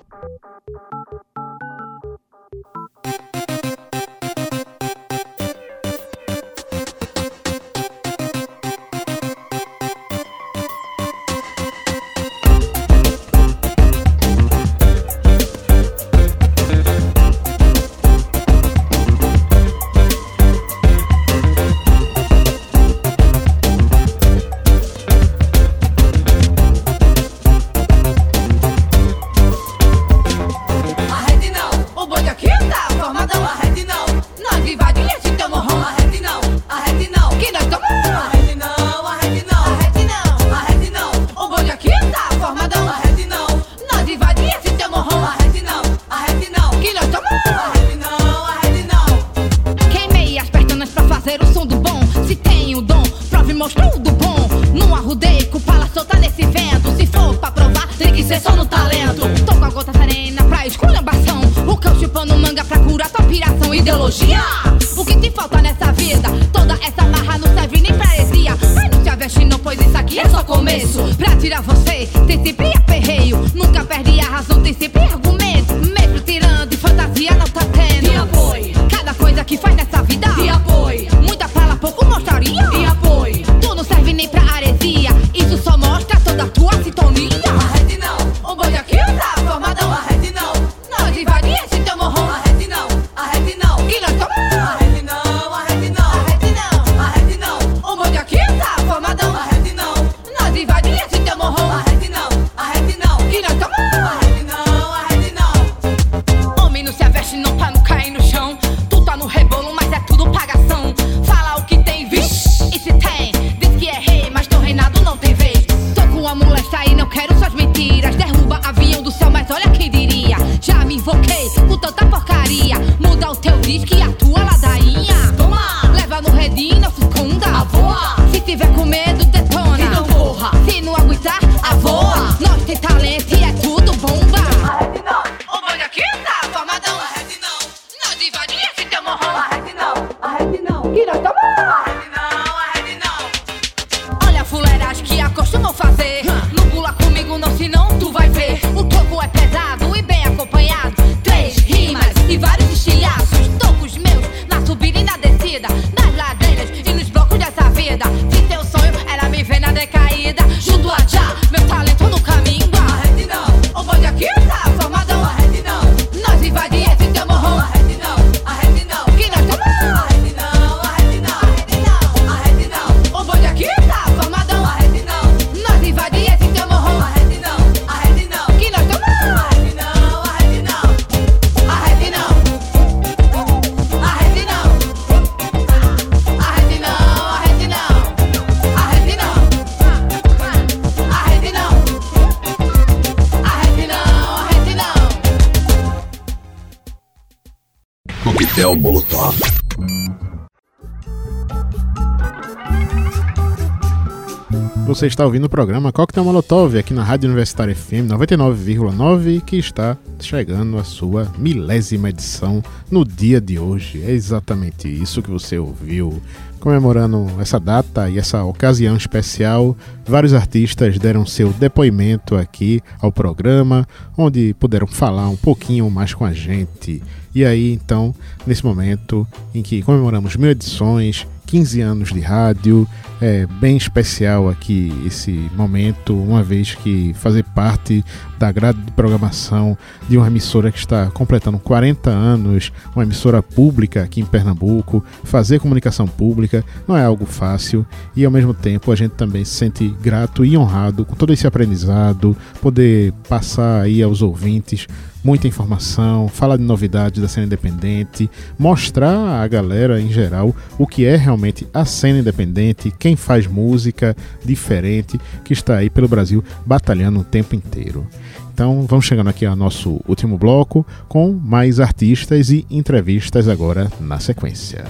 Está ouvindo o programa Coquetel Molotov aqui na Rádio Universitária FM 99,9 que está chegando a sua milésima edição no dia de hoje. É exatamente isso que você ouviu. Comemorando essa data e essa ocasião especial, vários artistas deram seu depoimento aqui ao programa, onde puderam falar um pouquinho mais com a gente. E aí, então, nesse momento em que comemoramos mil edições, 15 anos de rádio, é bem especial aqui esse momento, uma vez que fazer parte da grade de programação de uma emissora que está completando 40 anos, uma emissora pública aqui em Pernambuco, fazer comunicação pública não é algo fácil e ao mesmo tempo a gente também se sente grato e honrado com todo esse aprendizado, poder passar aí aos ouvintes muita informação, falar de novidades da cena independente, mostrar à galera em geral o que é realmente a cena independente, quem faz música diferente, que está aí pelo Brasil batalhando o tempo inteiro. Então vamos chegando aqui ao nosso último bloco com mais artistas e entrevistas agora na sequência.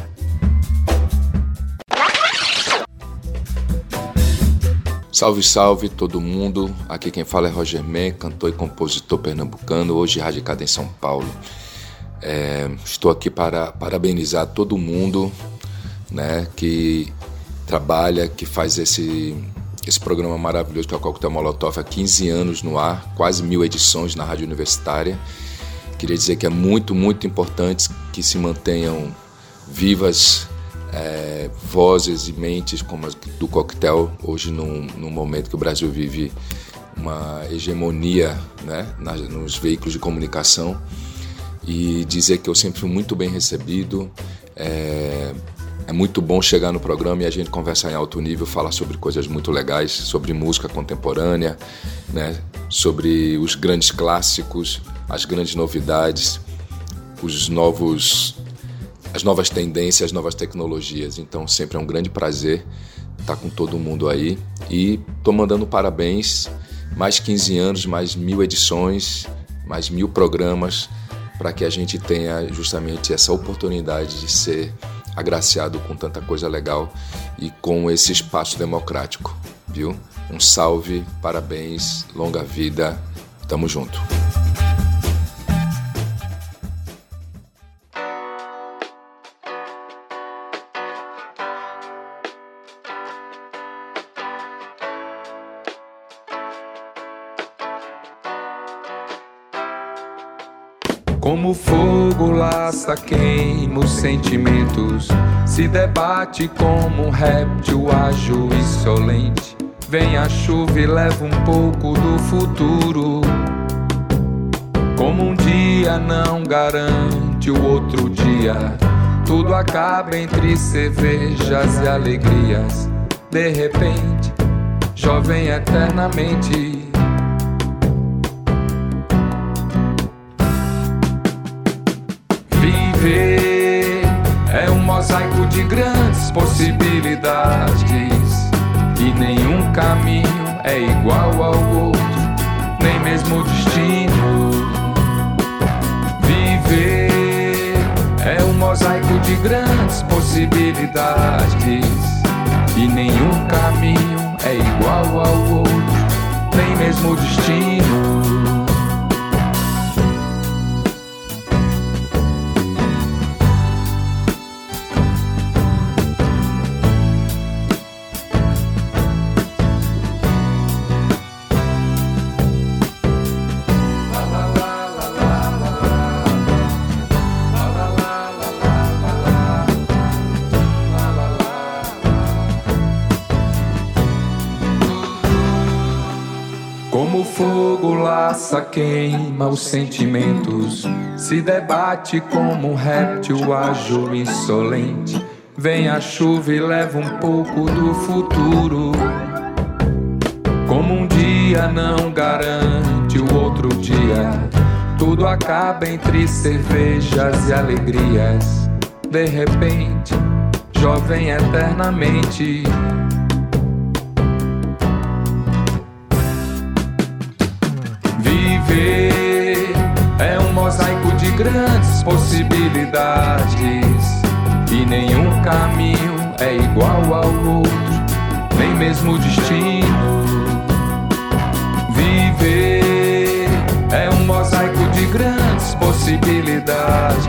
Salve, salve todo mundo. Aqui quem fala é Roger Men, cantor e compositor pernambucano, hoje radicado em São Paulo. É, estou aqui para parabenizar todo mundo né, que trabalha, que faz esse, esse programa maravilhoso que é o Coquetel Molotov há 15 anos no ar, quase mil edições na Rádio Universitária. Queria dizer que é muito, muito importante que se mantenham vivas é, vozes e mentes como as do coquetel, hoje num, num momento que o Brasil vive uma hegemonia né, nas, nos veículos de comunicação e dizer que eu sempre fui muito bem recebido. É, é muito bom chegar no programa e a gente conversar em alto nível, falar sobre coisas muito legais, sobre música contemporânea, né, sobre os grandes clássicos, as grandes novidades, os novos as novas tendências, as novas tecnologias. Então sempre é um grande prazer estar com todo mundo aí. E estou mandando parabéns, mais 15 anos, mais mil edições, mais mil programas, para que a gente tenha justamente essa oportunidade de ser agraciado com tanta coisa legal e com esse espaço democrático, viu? Um salve, parabéns, longa vida, tamo junto. Como fogo laça, queima os sentimentos. Se debate como um réptil ágil e solente. Vem a chuva e leva um pouco do futuro. Como um dia não garante o outro dia. Tudo acaba entre cervejas e alegrias. De repente, jovem eternamente. Viver é um mosaico de grandes possibilidades. E nenhum caminho é igual ao outro, nem mesmo o destino. Viver é um mosaico de grandes possibilidades. E nenhum caminho é igual ao outro, nem mesmo o destino. Queima os sentimentos. Se debate como um réptil ágil insolente. Vem a chuva e leva um pouco do futuro. Como um dia não garante o outro dia. Tudo acaba entre cervejas e alegrias. De repente, jovem eternamente. É um mosaico de grandes possibilidades. E nenhum caminho é igual ao outro, nem mesmo o destino. Viver é um mosaico de grandes possibilidades.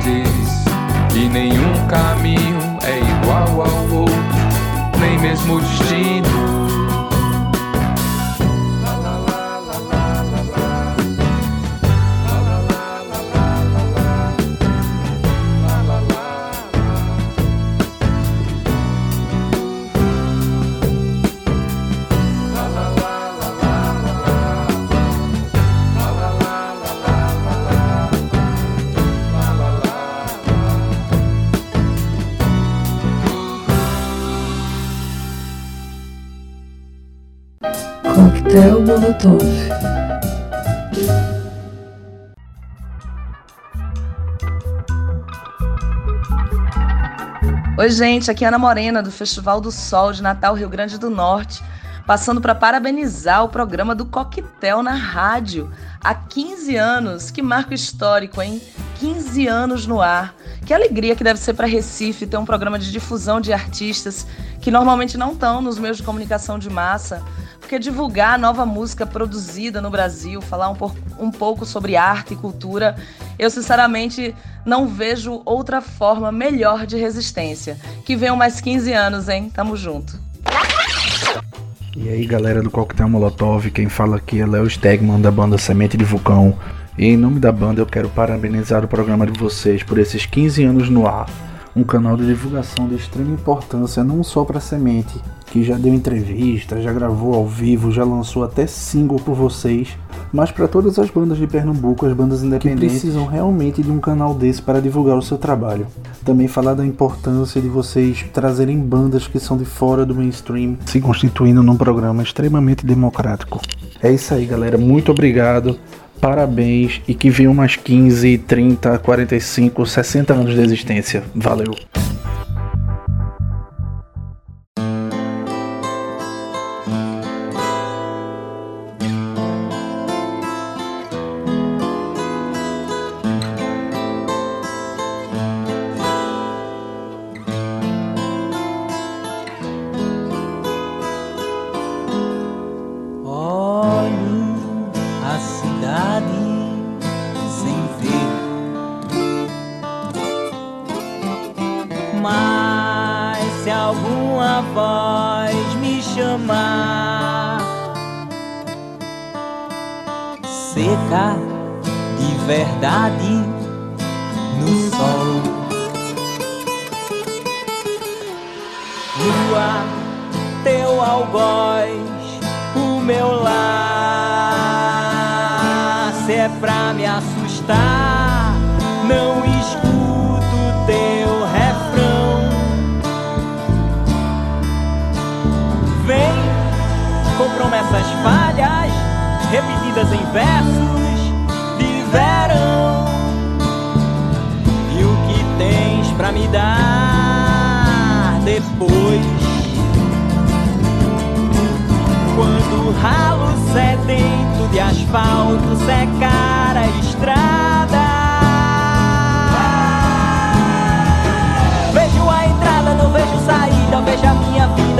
E nenhum caminho é igual ao outro, nem mesmo o destino. Oi, gente, aqui é Ana Morena, do Festival do Sol de Natal, Rio Grande do Norte, passando para parabenizar o programa do Coquetel na rádio. Há 15 anos, que marco histórico, hein? 15 anos no ar. Que alegria que deve ser para Recife ter um programa de difusão de artistas que normalmente não estão nos meios de comunicação de massa, porque divulgar a nova música produzida no Brasil, falar um, por, um pouco sobre arte e cultura, eu sinceramente não vejo outra forma melhor de resistência. Que venham mais 15 anos, hein? Tamo junto. E aí galera do Coquetel Molotov, quem fala aqui é Léo Stegman da banda Semente de Vulcão. E em nome da banda eu quero parabenizar o programa de vocês por esses 15 anos no ar. Um canal de divulgação de extrema importância não só para Semente, que já deu entrevista, já gravou ao vivo, já lançou até single por vocês, mas para todas as bandas de Pernambuco, as bandas independentes, que precisam realmente de um canal desse para divulgar o seu trabalho. Também falar da importância de vocês trazerem bandas que são de fora do mainstream, se constituindo num programa extremamente democrático. É isso aí, galera. Muito obrigado. Parabéns e que venham mais 15, 30, 45, 60 anos de existência. Valeu!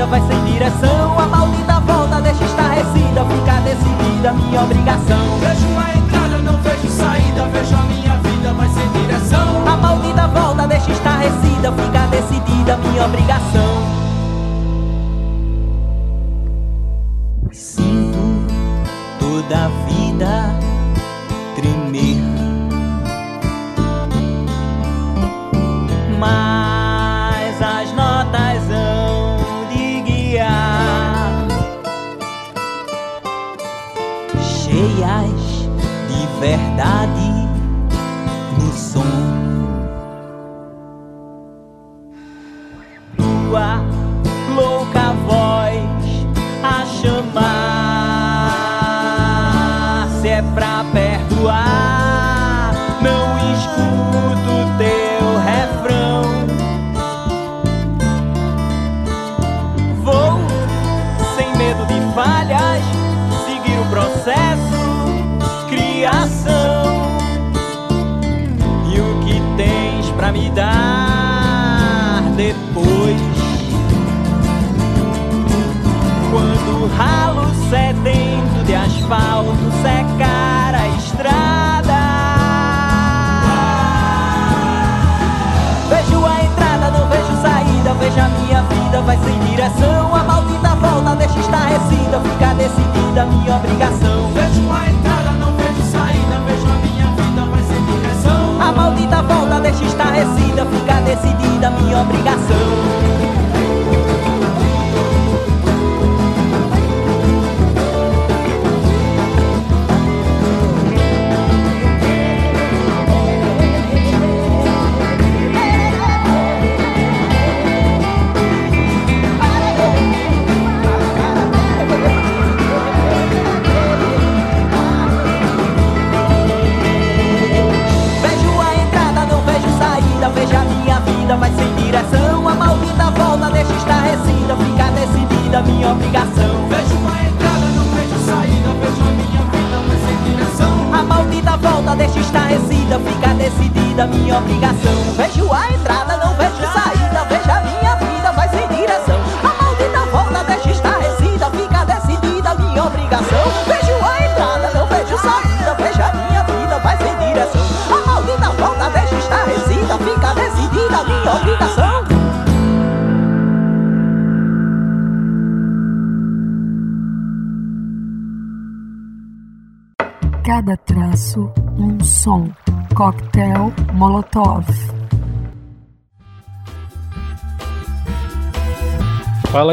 Vai sem direção. A maldita volta deixa estarrecida. Fica decidida, minha obrigação. Vejo a entrada, não vejo saída. Vejo a minha vida, vai sem direção. A maldita volta deixa estarrecida. Fica decidida, minha obrigação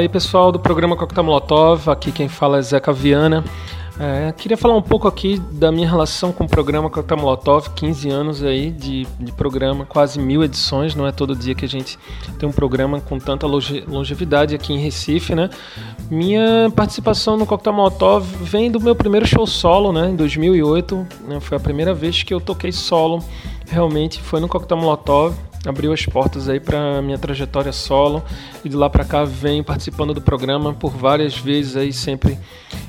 aí pessoal do programa Coquetel Molotov, aqui quem fala é Zeca Viana. É, queria falar um pouco aqui da minha relação com o programa Coquetel Molotov, 15 anos aí de, de programa, quase mil edições, não é todo dia que a gente tem um programa com tanta longe, longevidade aqui em Recife, né? Minha participação no Coquetel Molotov vem do meu primeiro show solo, né, em 2008, né, foi a primeira vez que eu toquei solo, realmente foi no Coquetel Molotov, abriu as portas aí para minha trajetória solo. E de lá para cá venho participando do programa por várias vezes aí sempre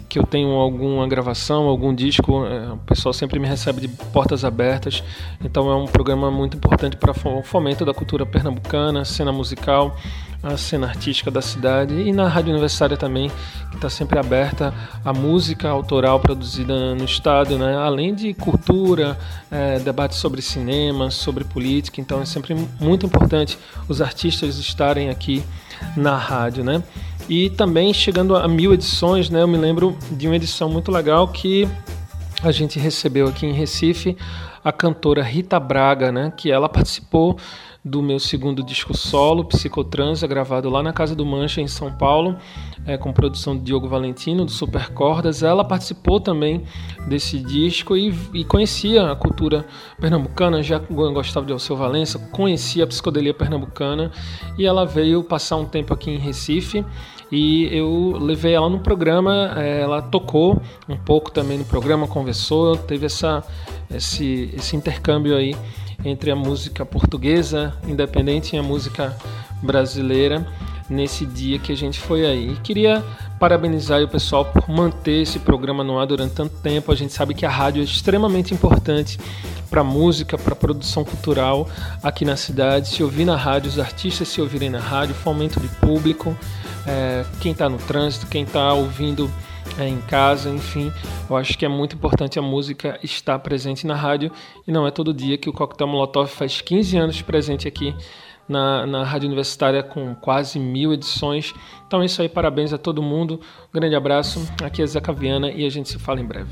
que eu tenho alguma gravação, algum disco, é, o pessoal sempre me recebe de portas abertas. Então é um programa muito importante para o fomento da cultura pernambucana, cena musical, a cena artística da cidade e na Rádio Universitária também, que está sempre aberta à música autoral produzida no estado, né? além de cultura, é, debates sobre cinema, sobre política. Então é sempre muito importante os artistas estarem aqui na rádio, né? E também chegando a mil edições, né? Eu me lembro de uma edição muito legal que a gente recebeu aqui em Recife a cantora Rita Braga, né? Que ela participou do meu segundo disco solo, Psicotransa, gravado lá na Casa do Mancha, em São Paulo, é, com produção de Diogo Valentino, do Super Cordas. Ela participou também desse disco e, e conhecia a cultura pernambucana, já gostava de Alceu Valença, conhecia a psicodelia pernambucana e ela veio passar um tempo aqui em Recife e eu levei ela no programa, é, ela tocou um pouco também no programa, conversou, teve essa, esse, esse intercâmbio aí entre a música portuguesa independente e a música brasileira nesse dia que a gente foi aí. E queria parabenizar o pessoal por manter esse programa no ar durante tanto tempo. A gente sabe que a rádio é extremamente importante para música, para produção cultural aqui na cidade. Se ouvir na rádio, os artistas se ouvirem na rádio, fomento de público, é, quem está no trânsito, quem está ouvindo é, em casa, enfim. Eu acho que é muito importante a música estar presente na rádio e não é todo dia que o Coquetel Molotov faz 15 anos presente aqui na, na Rádio Universitária com quase mil edições. Então é isso aí, parabéns a todo mundo. Um grande abraço. Aqui é Zeca Viana e a gente se fala em breve.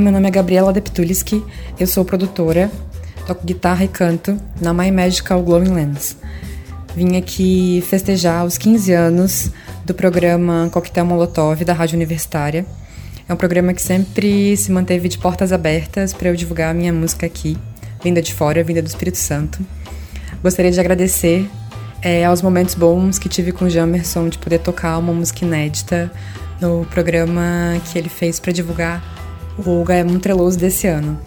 Meu nome é Gabriela Deptuliski, eu sou produtora, toco guitarra e canto na My Magical Glowing Lens. Vim aqui festejar os 15 anos do programa Coquetel Molotov da Rádio Universitária. É um programa que sempre se manteve de portas abertas para eu divulgar a minha música aqui, vinda de fora, vinda do Espírito Santo. Gostaria de agradecer é, aos momentos bons que tive com o Jamerson de poder tocar uma música inédita no programa que ele fez para divulgar o Gaemon Treloso desse ano.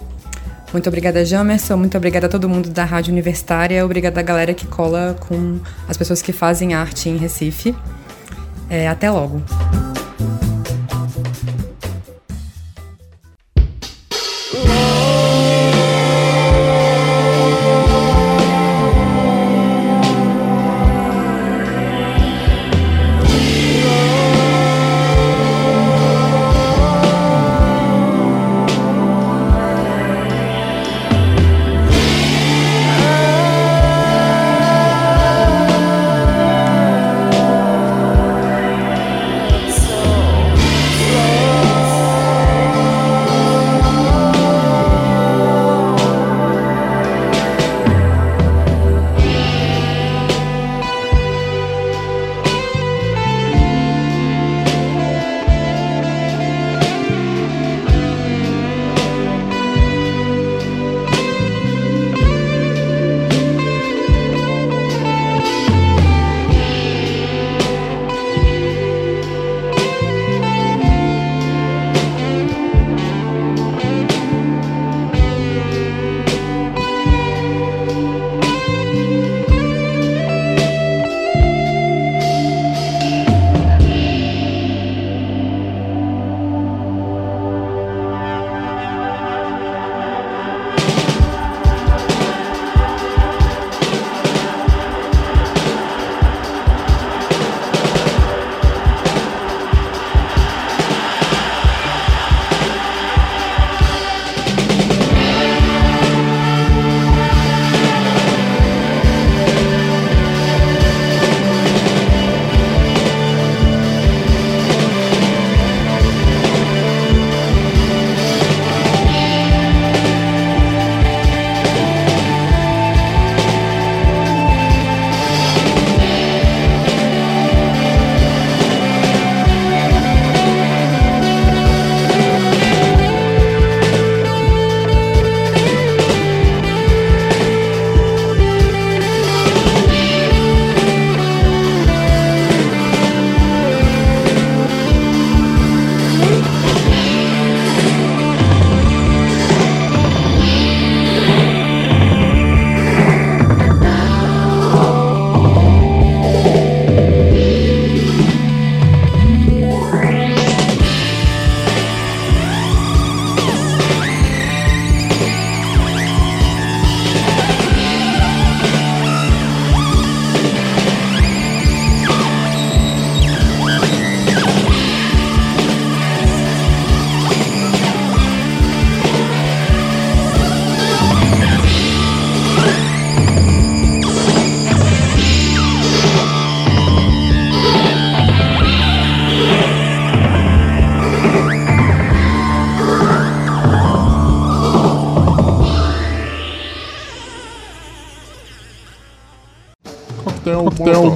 Muito obrigada, Jamerson. Muito obrigada a todo mundo da Rádio Universitária. Obrigada a galera que cola com as pessoas que fazem arte em Recife. É, até logo.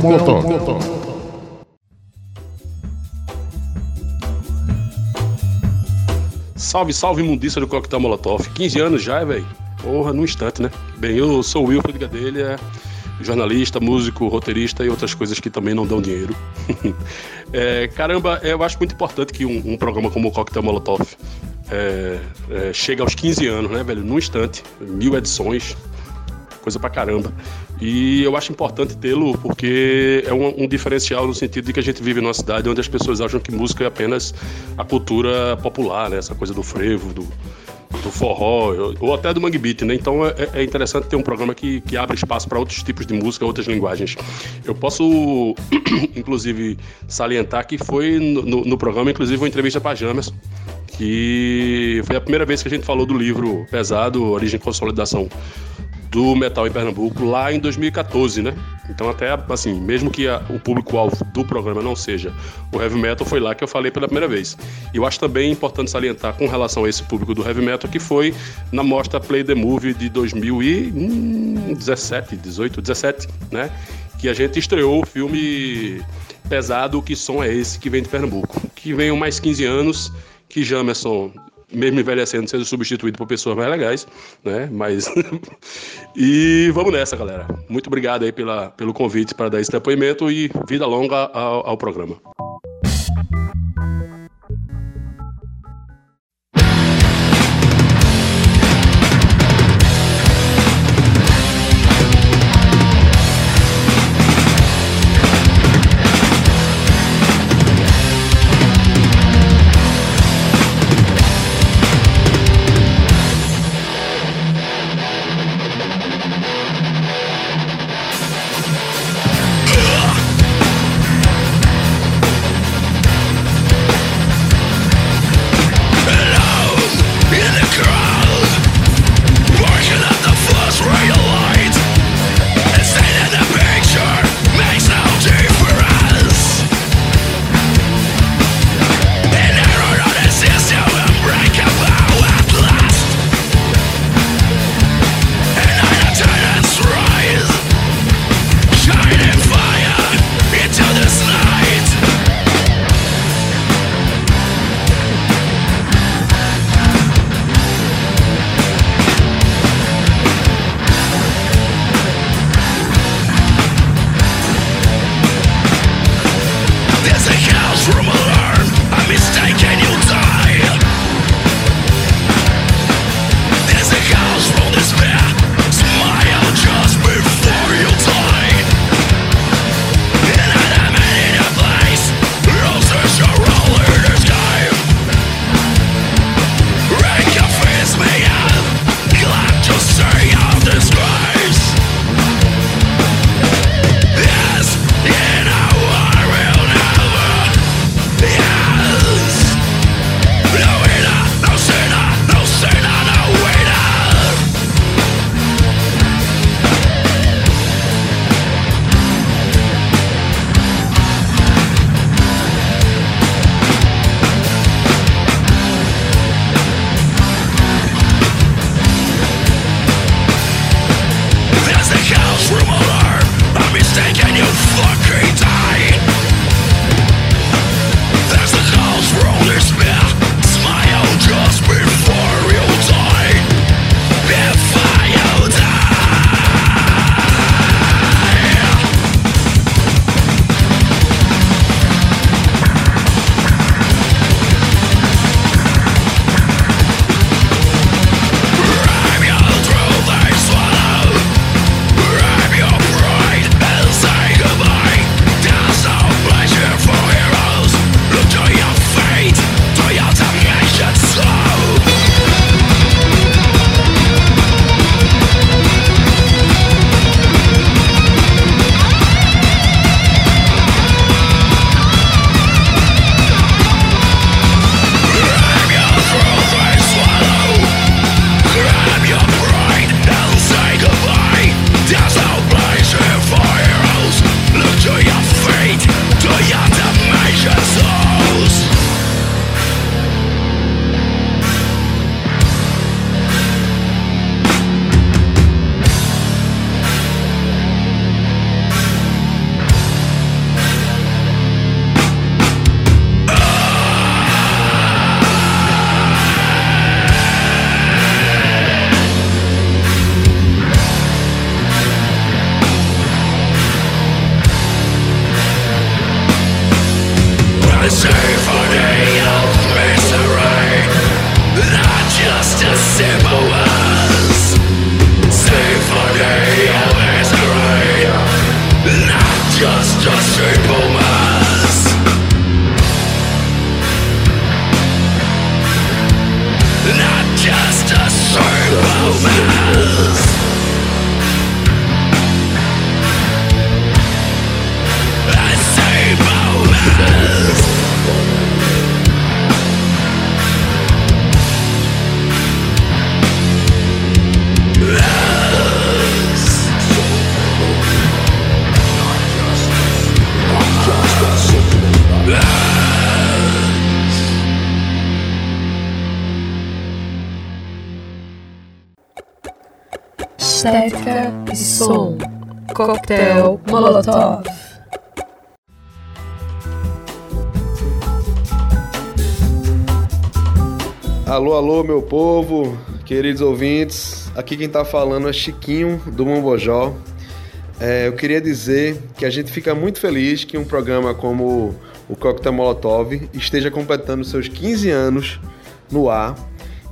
Molotov. Molotov. Salve, salve, imundícia do Coquetel Molotov. 15 anos já, velho. Porra, num instante, né? Bem, eu sou o Wilfred Gadelha, jornalista, músico, roteirista e outras coisas que também não dão dinheiro. é, caramba, eu acho muito importante que um, um programa como o Coquetel Molotov é, é, chegue aos 15 anos, né, velho? Num instante, mil edições, coisa pra caramba. E eu acho importante tê-lo porque é um, um, diferencial no sentido de que a gente vive numa cidade onde as pessoas acham que música é apenas a cultura popular, né? Essa coisa do frevo, do, do forró, ou até do mangue beat, né? Então é, é interessante ter um programa que, que abre espaço para outros tipos de música, outras linguagens. Eu posso, inclusive, salientar que foi no, no, programa, inclusive, uma entrevista para Jamerson, que foi a primeira vez que a gente falou do livro Pesado, Origem e Consolidação do metal em Pernambuco lá em 2014, né? Então até assim, mesmo que a, o público-alvo do programa não seja o heavy metal, foi lá que eu falei pela primeira vez. E eu acho também importante salientar com relação a esse público do heavy metal que foi na mostra Play the Movie de 2017, 18, 17, né? Que a gente estreou o filme pesado Que Som é Esse que vem de Pernambuco. Que venham mais 15 anos, que Jamerson mesmo envelhecendo, sendo substituído por pessoas mais legais, né? Mas. e vamos nessa, galera. Muito obrigado aí pela, pelo convite para dar esse depoimento e vida longa ao, ao programa. Coquetel Molotov. Alô, alô, meu povo, queridos ouvintes. Aqui quem tá falando é Chiquinho do Mombojó. É, eu queria dizer que a gente fica muito feliz que um programa como o Coquetel Molotov esteja completando seus 15 anos no ar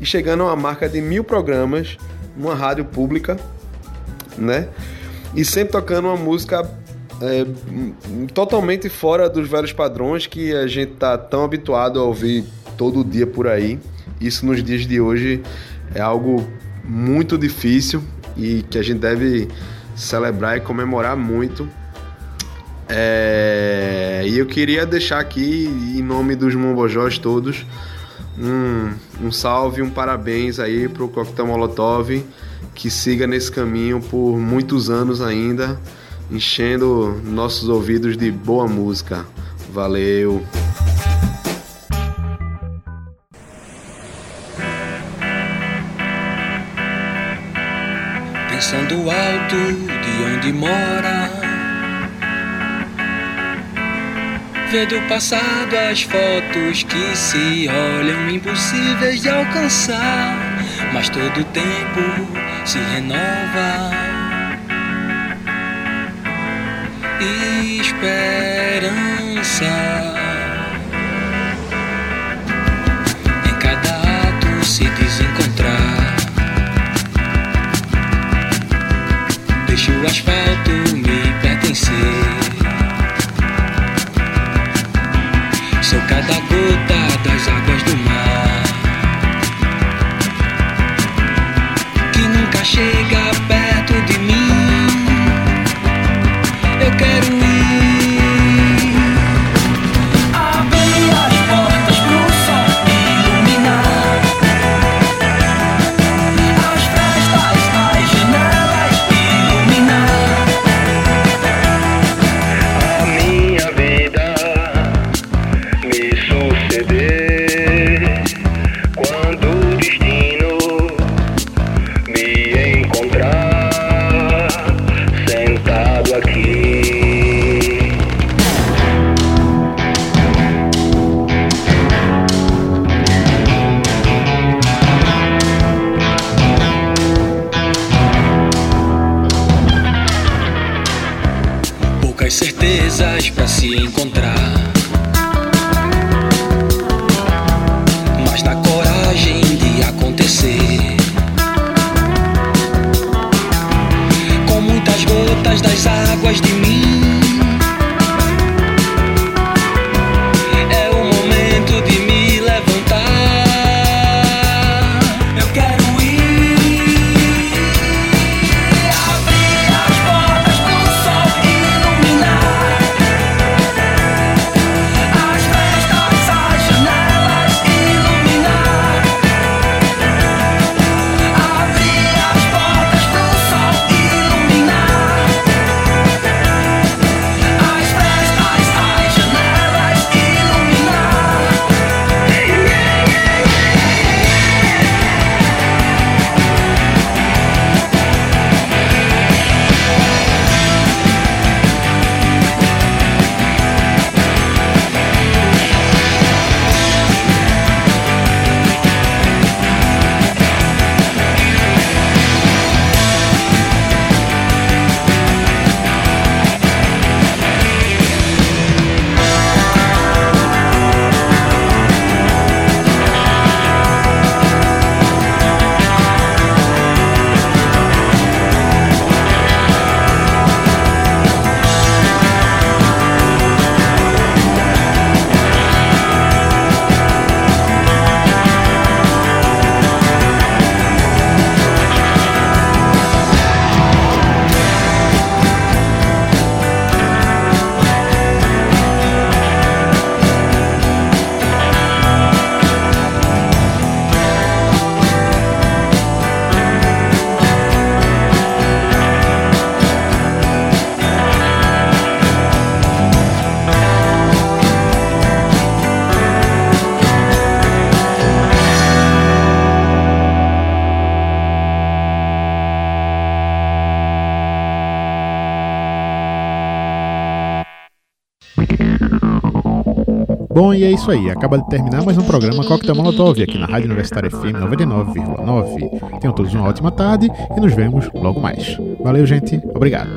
e chegando a uma marca de mil programas numa rádio pública, né? E sempre tocando uma música é, totalmente fora dos velhos padrões que a gente tá tão habituado a ouvir todo dia por aí. Isso nos dias de hoje é algo muito difícil e que a gente deve celebrar e comemorar muito. É, e eu queria deixar aqui, em nome dos Mombojós todos, um, um salve, um parabéns aí pro Coquetel Molotov, que siga nesse caminho por muitos anos ainda, enchendo nossos ouvidos de boa música. Valeu! Pensando alto de onde mora Vê do passado as fotos que se olham impossíveis de alcançar Mas todo tempo se renova. Esperança Bom, e é isso aí. Acaba de terminar mais um programa Coquetel Molotov aqui na Rádio Universitária FM 99,9. Tenham todos uma ótima tarde e nos vemos logo mais. Valeu, gente. Obrigado.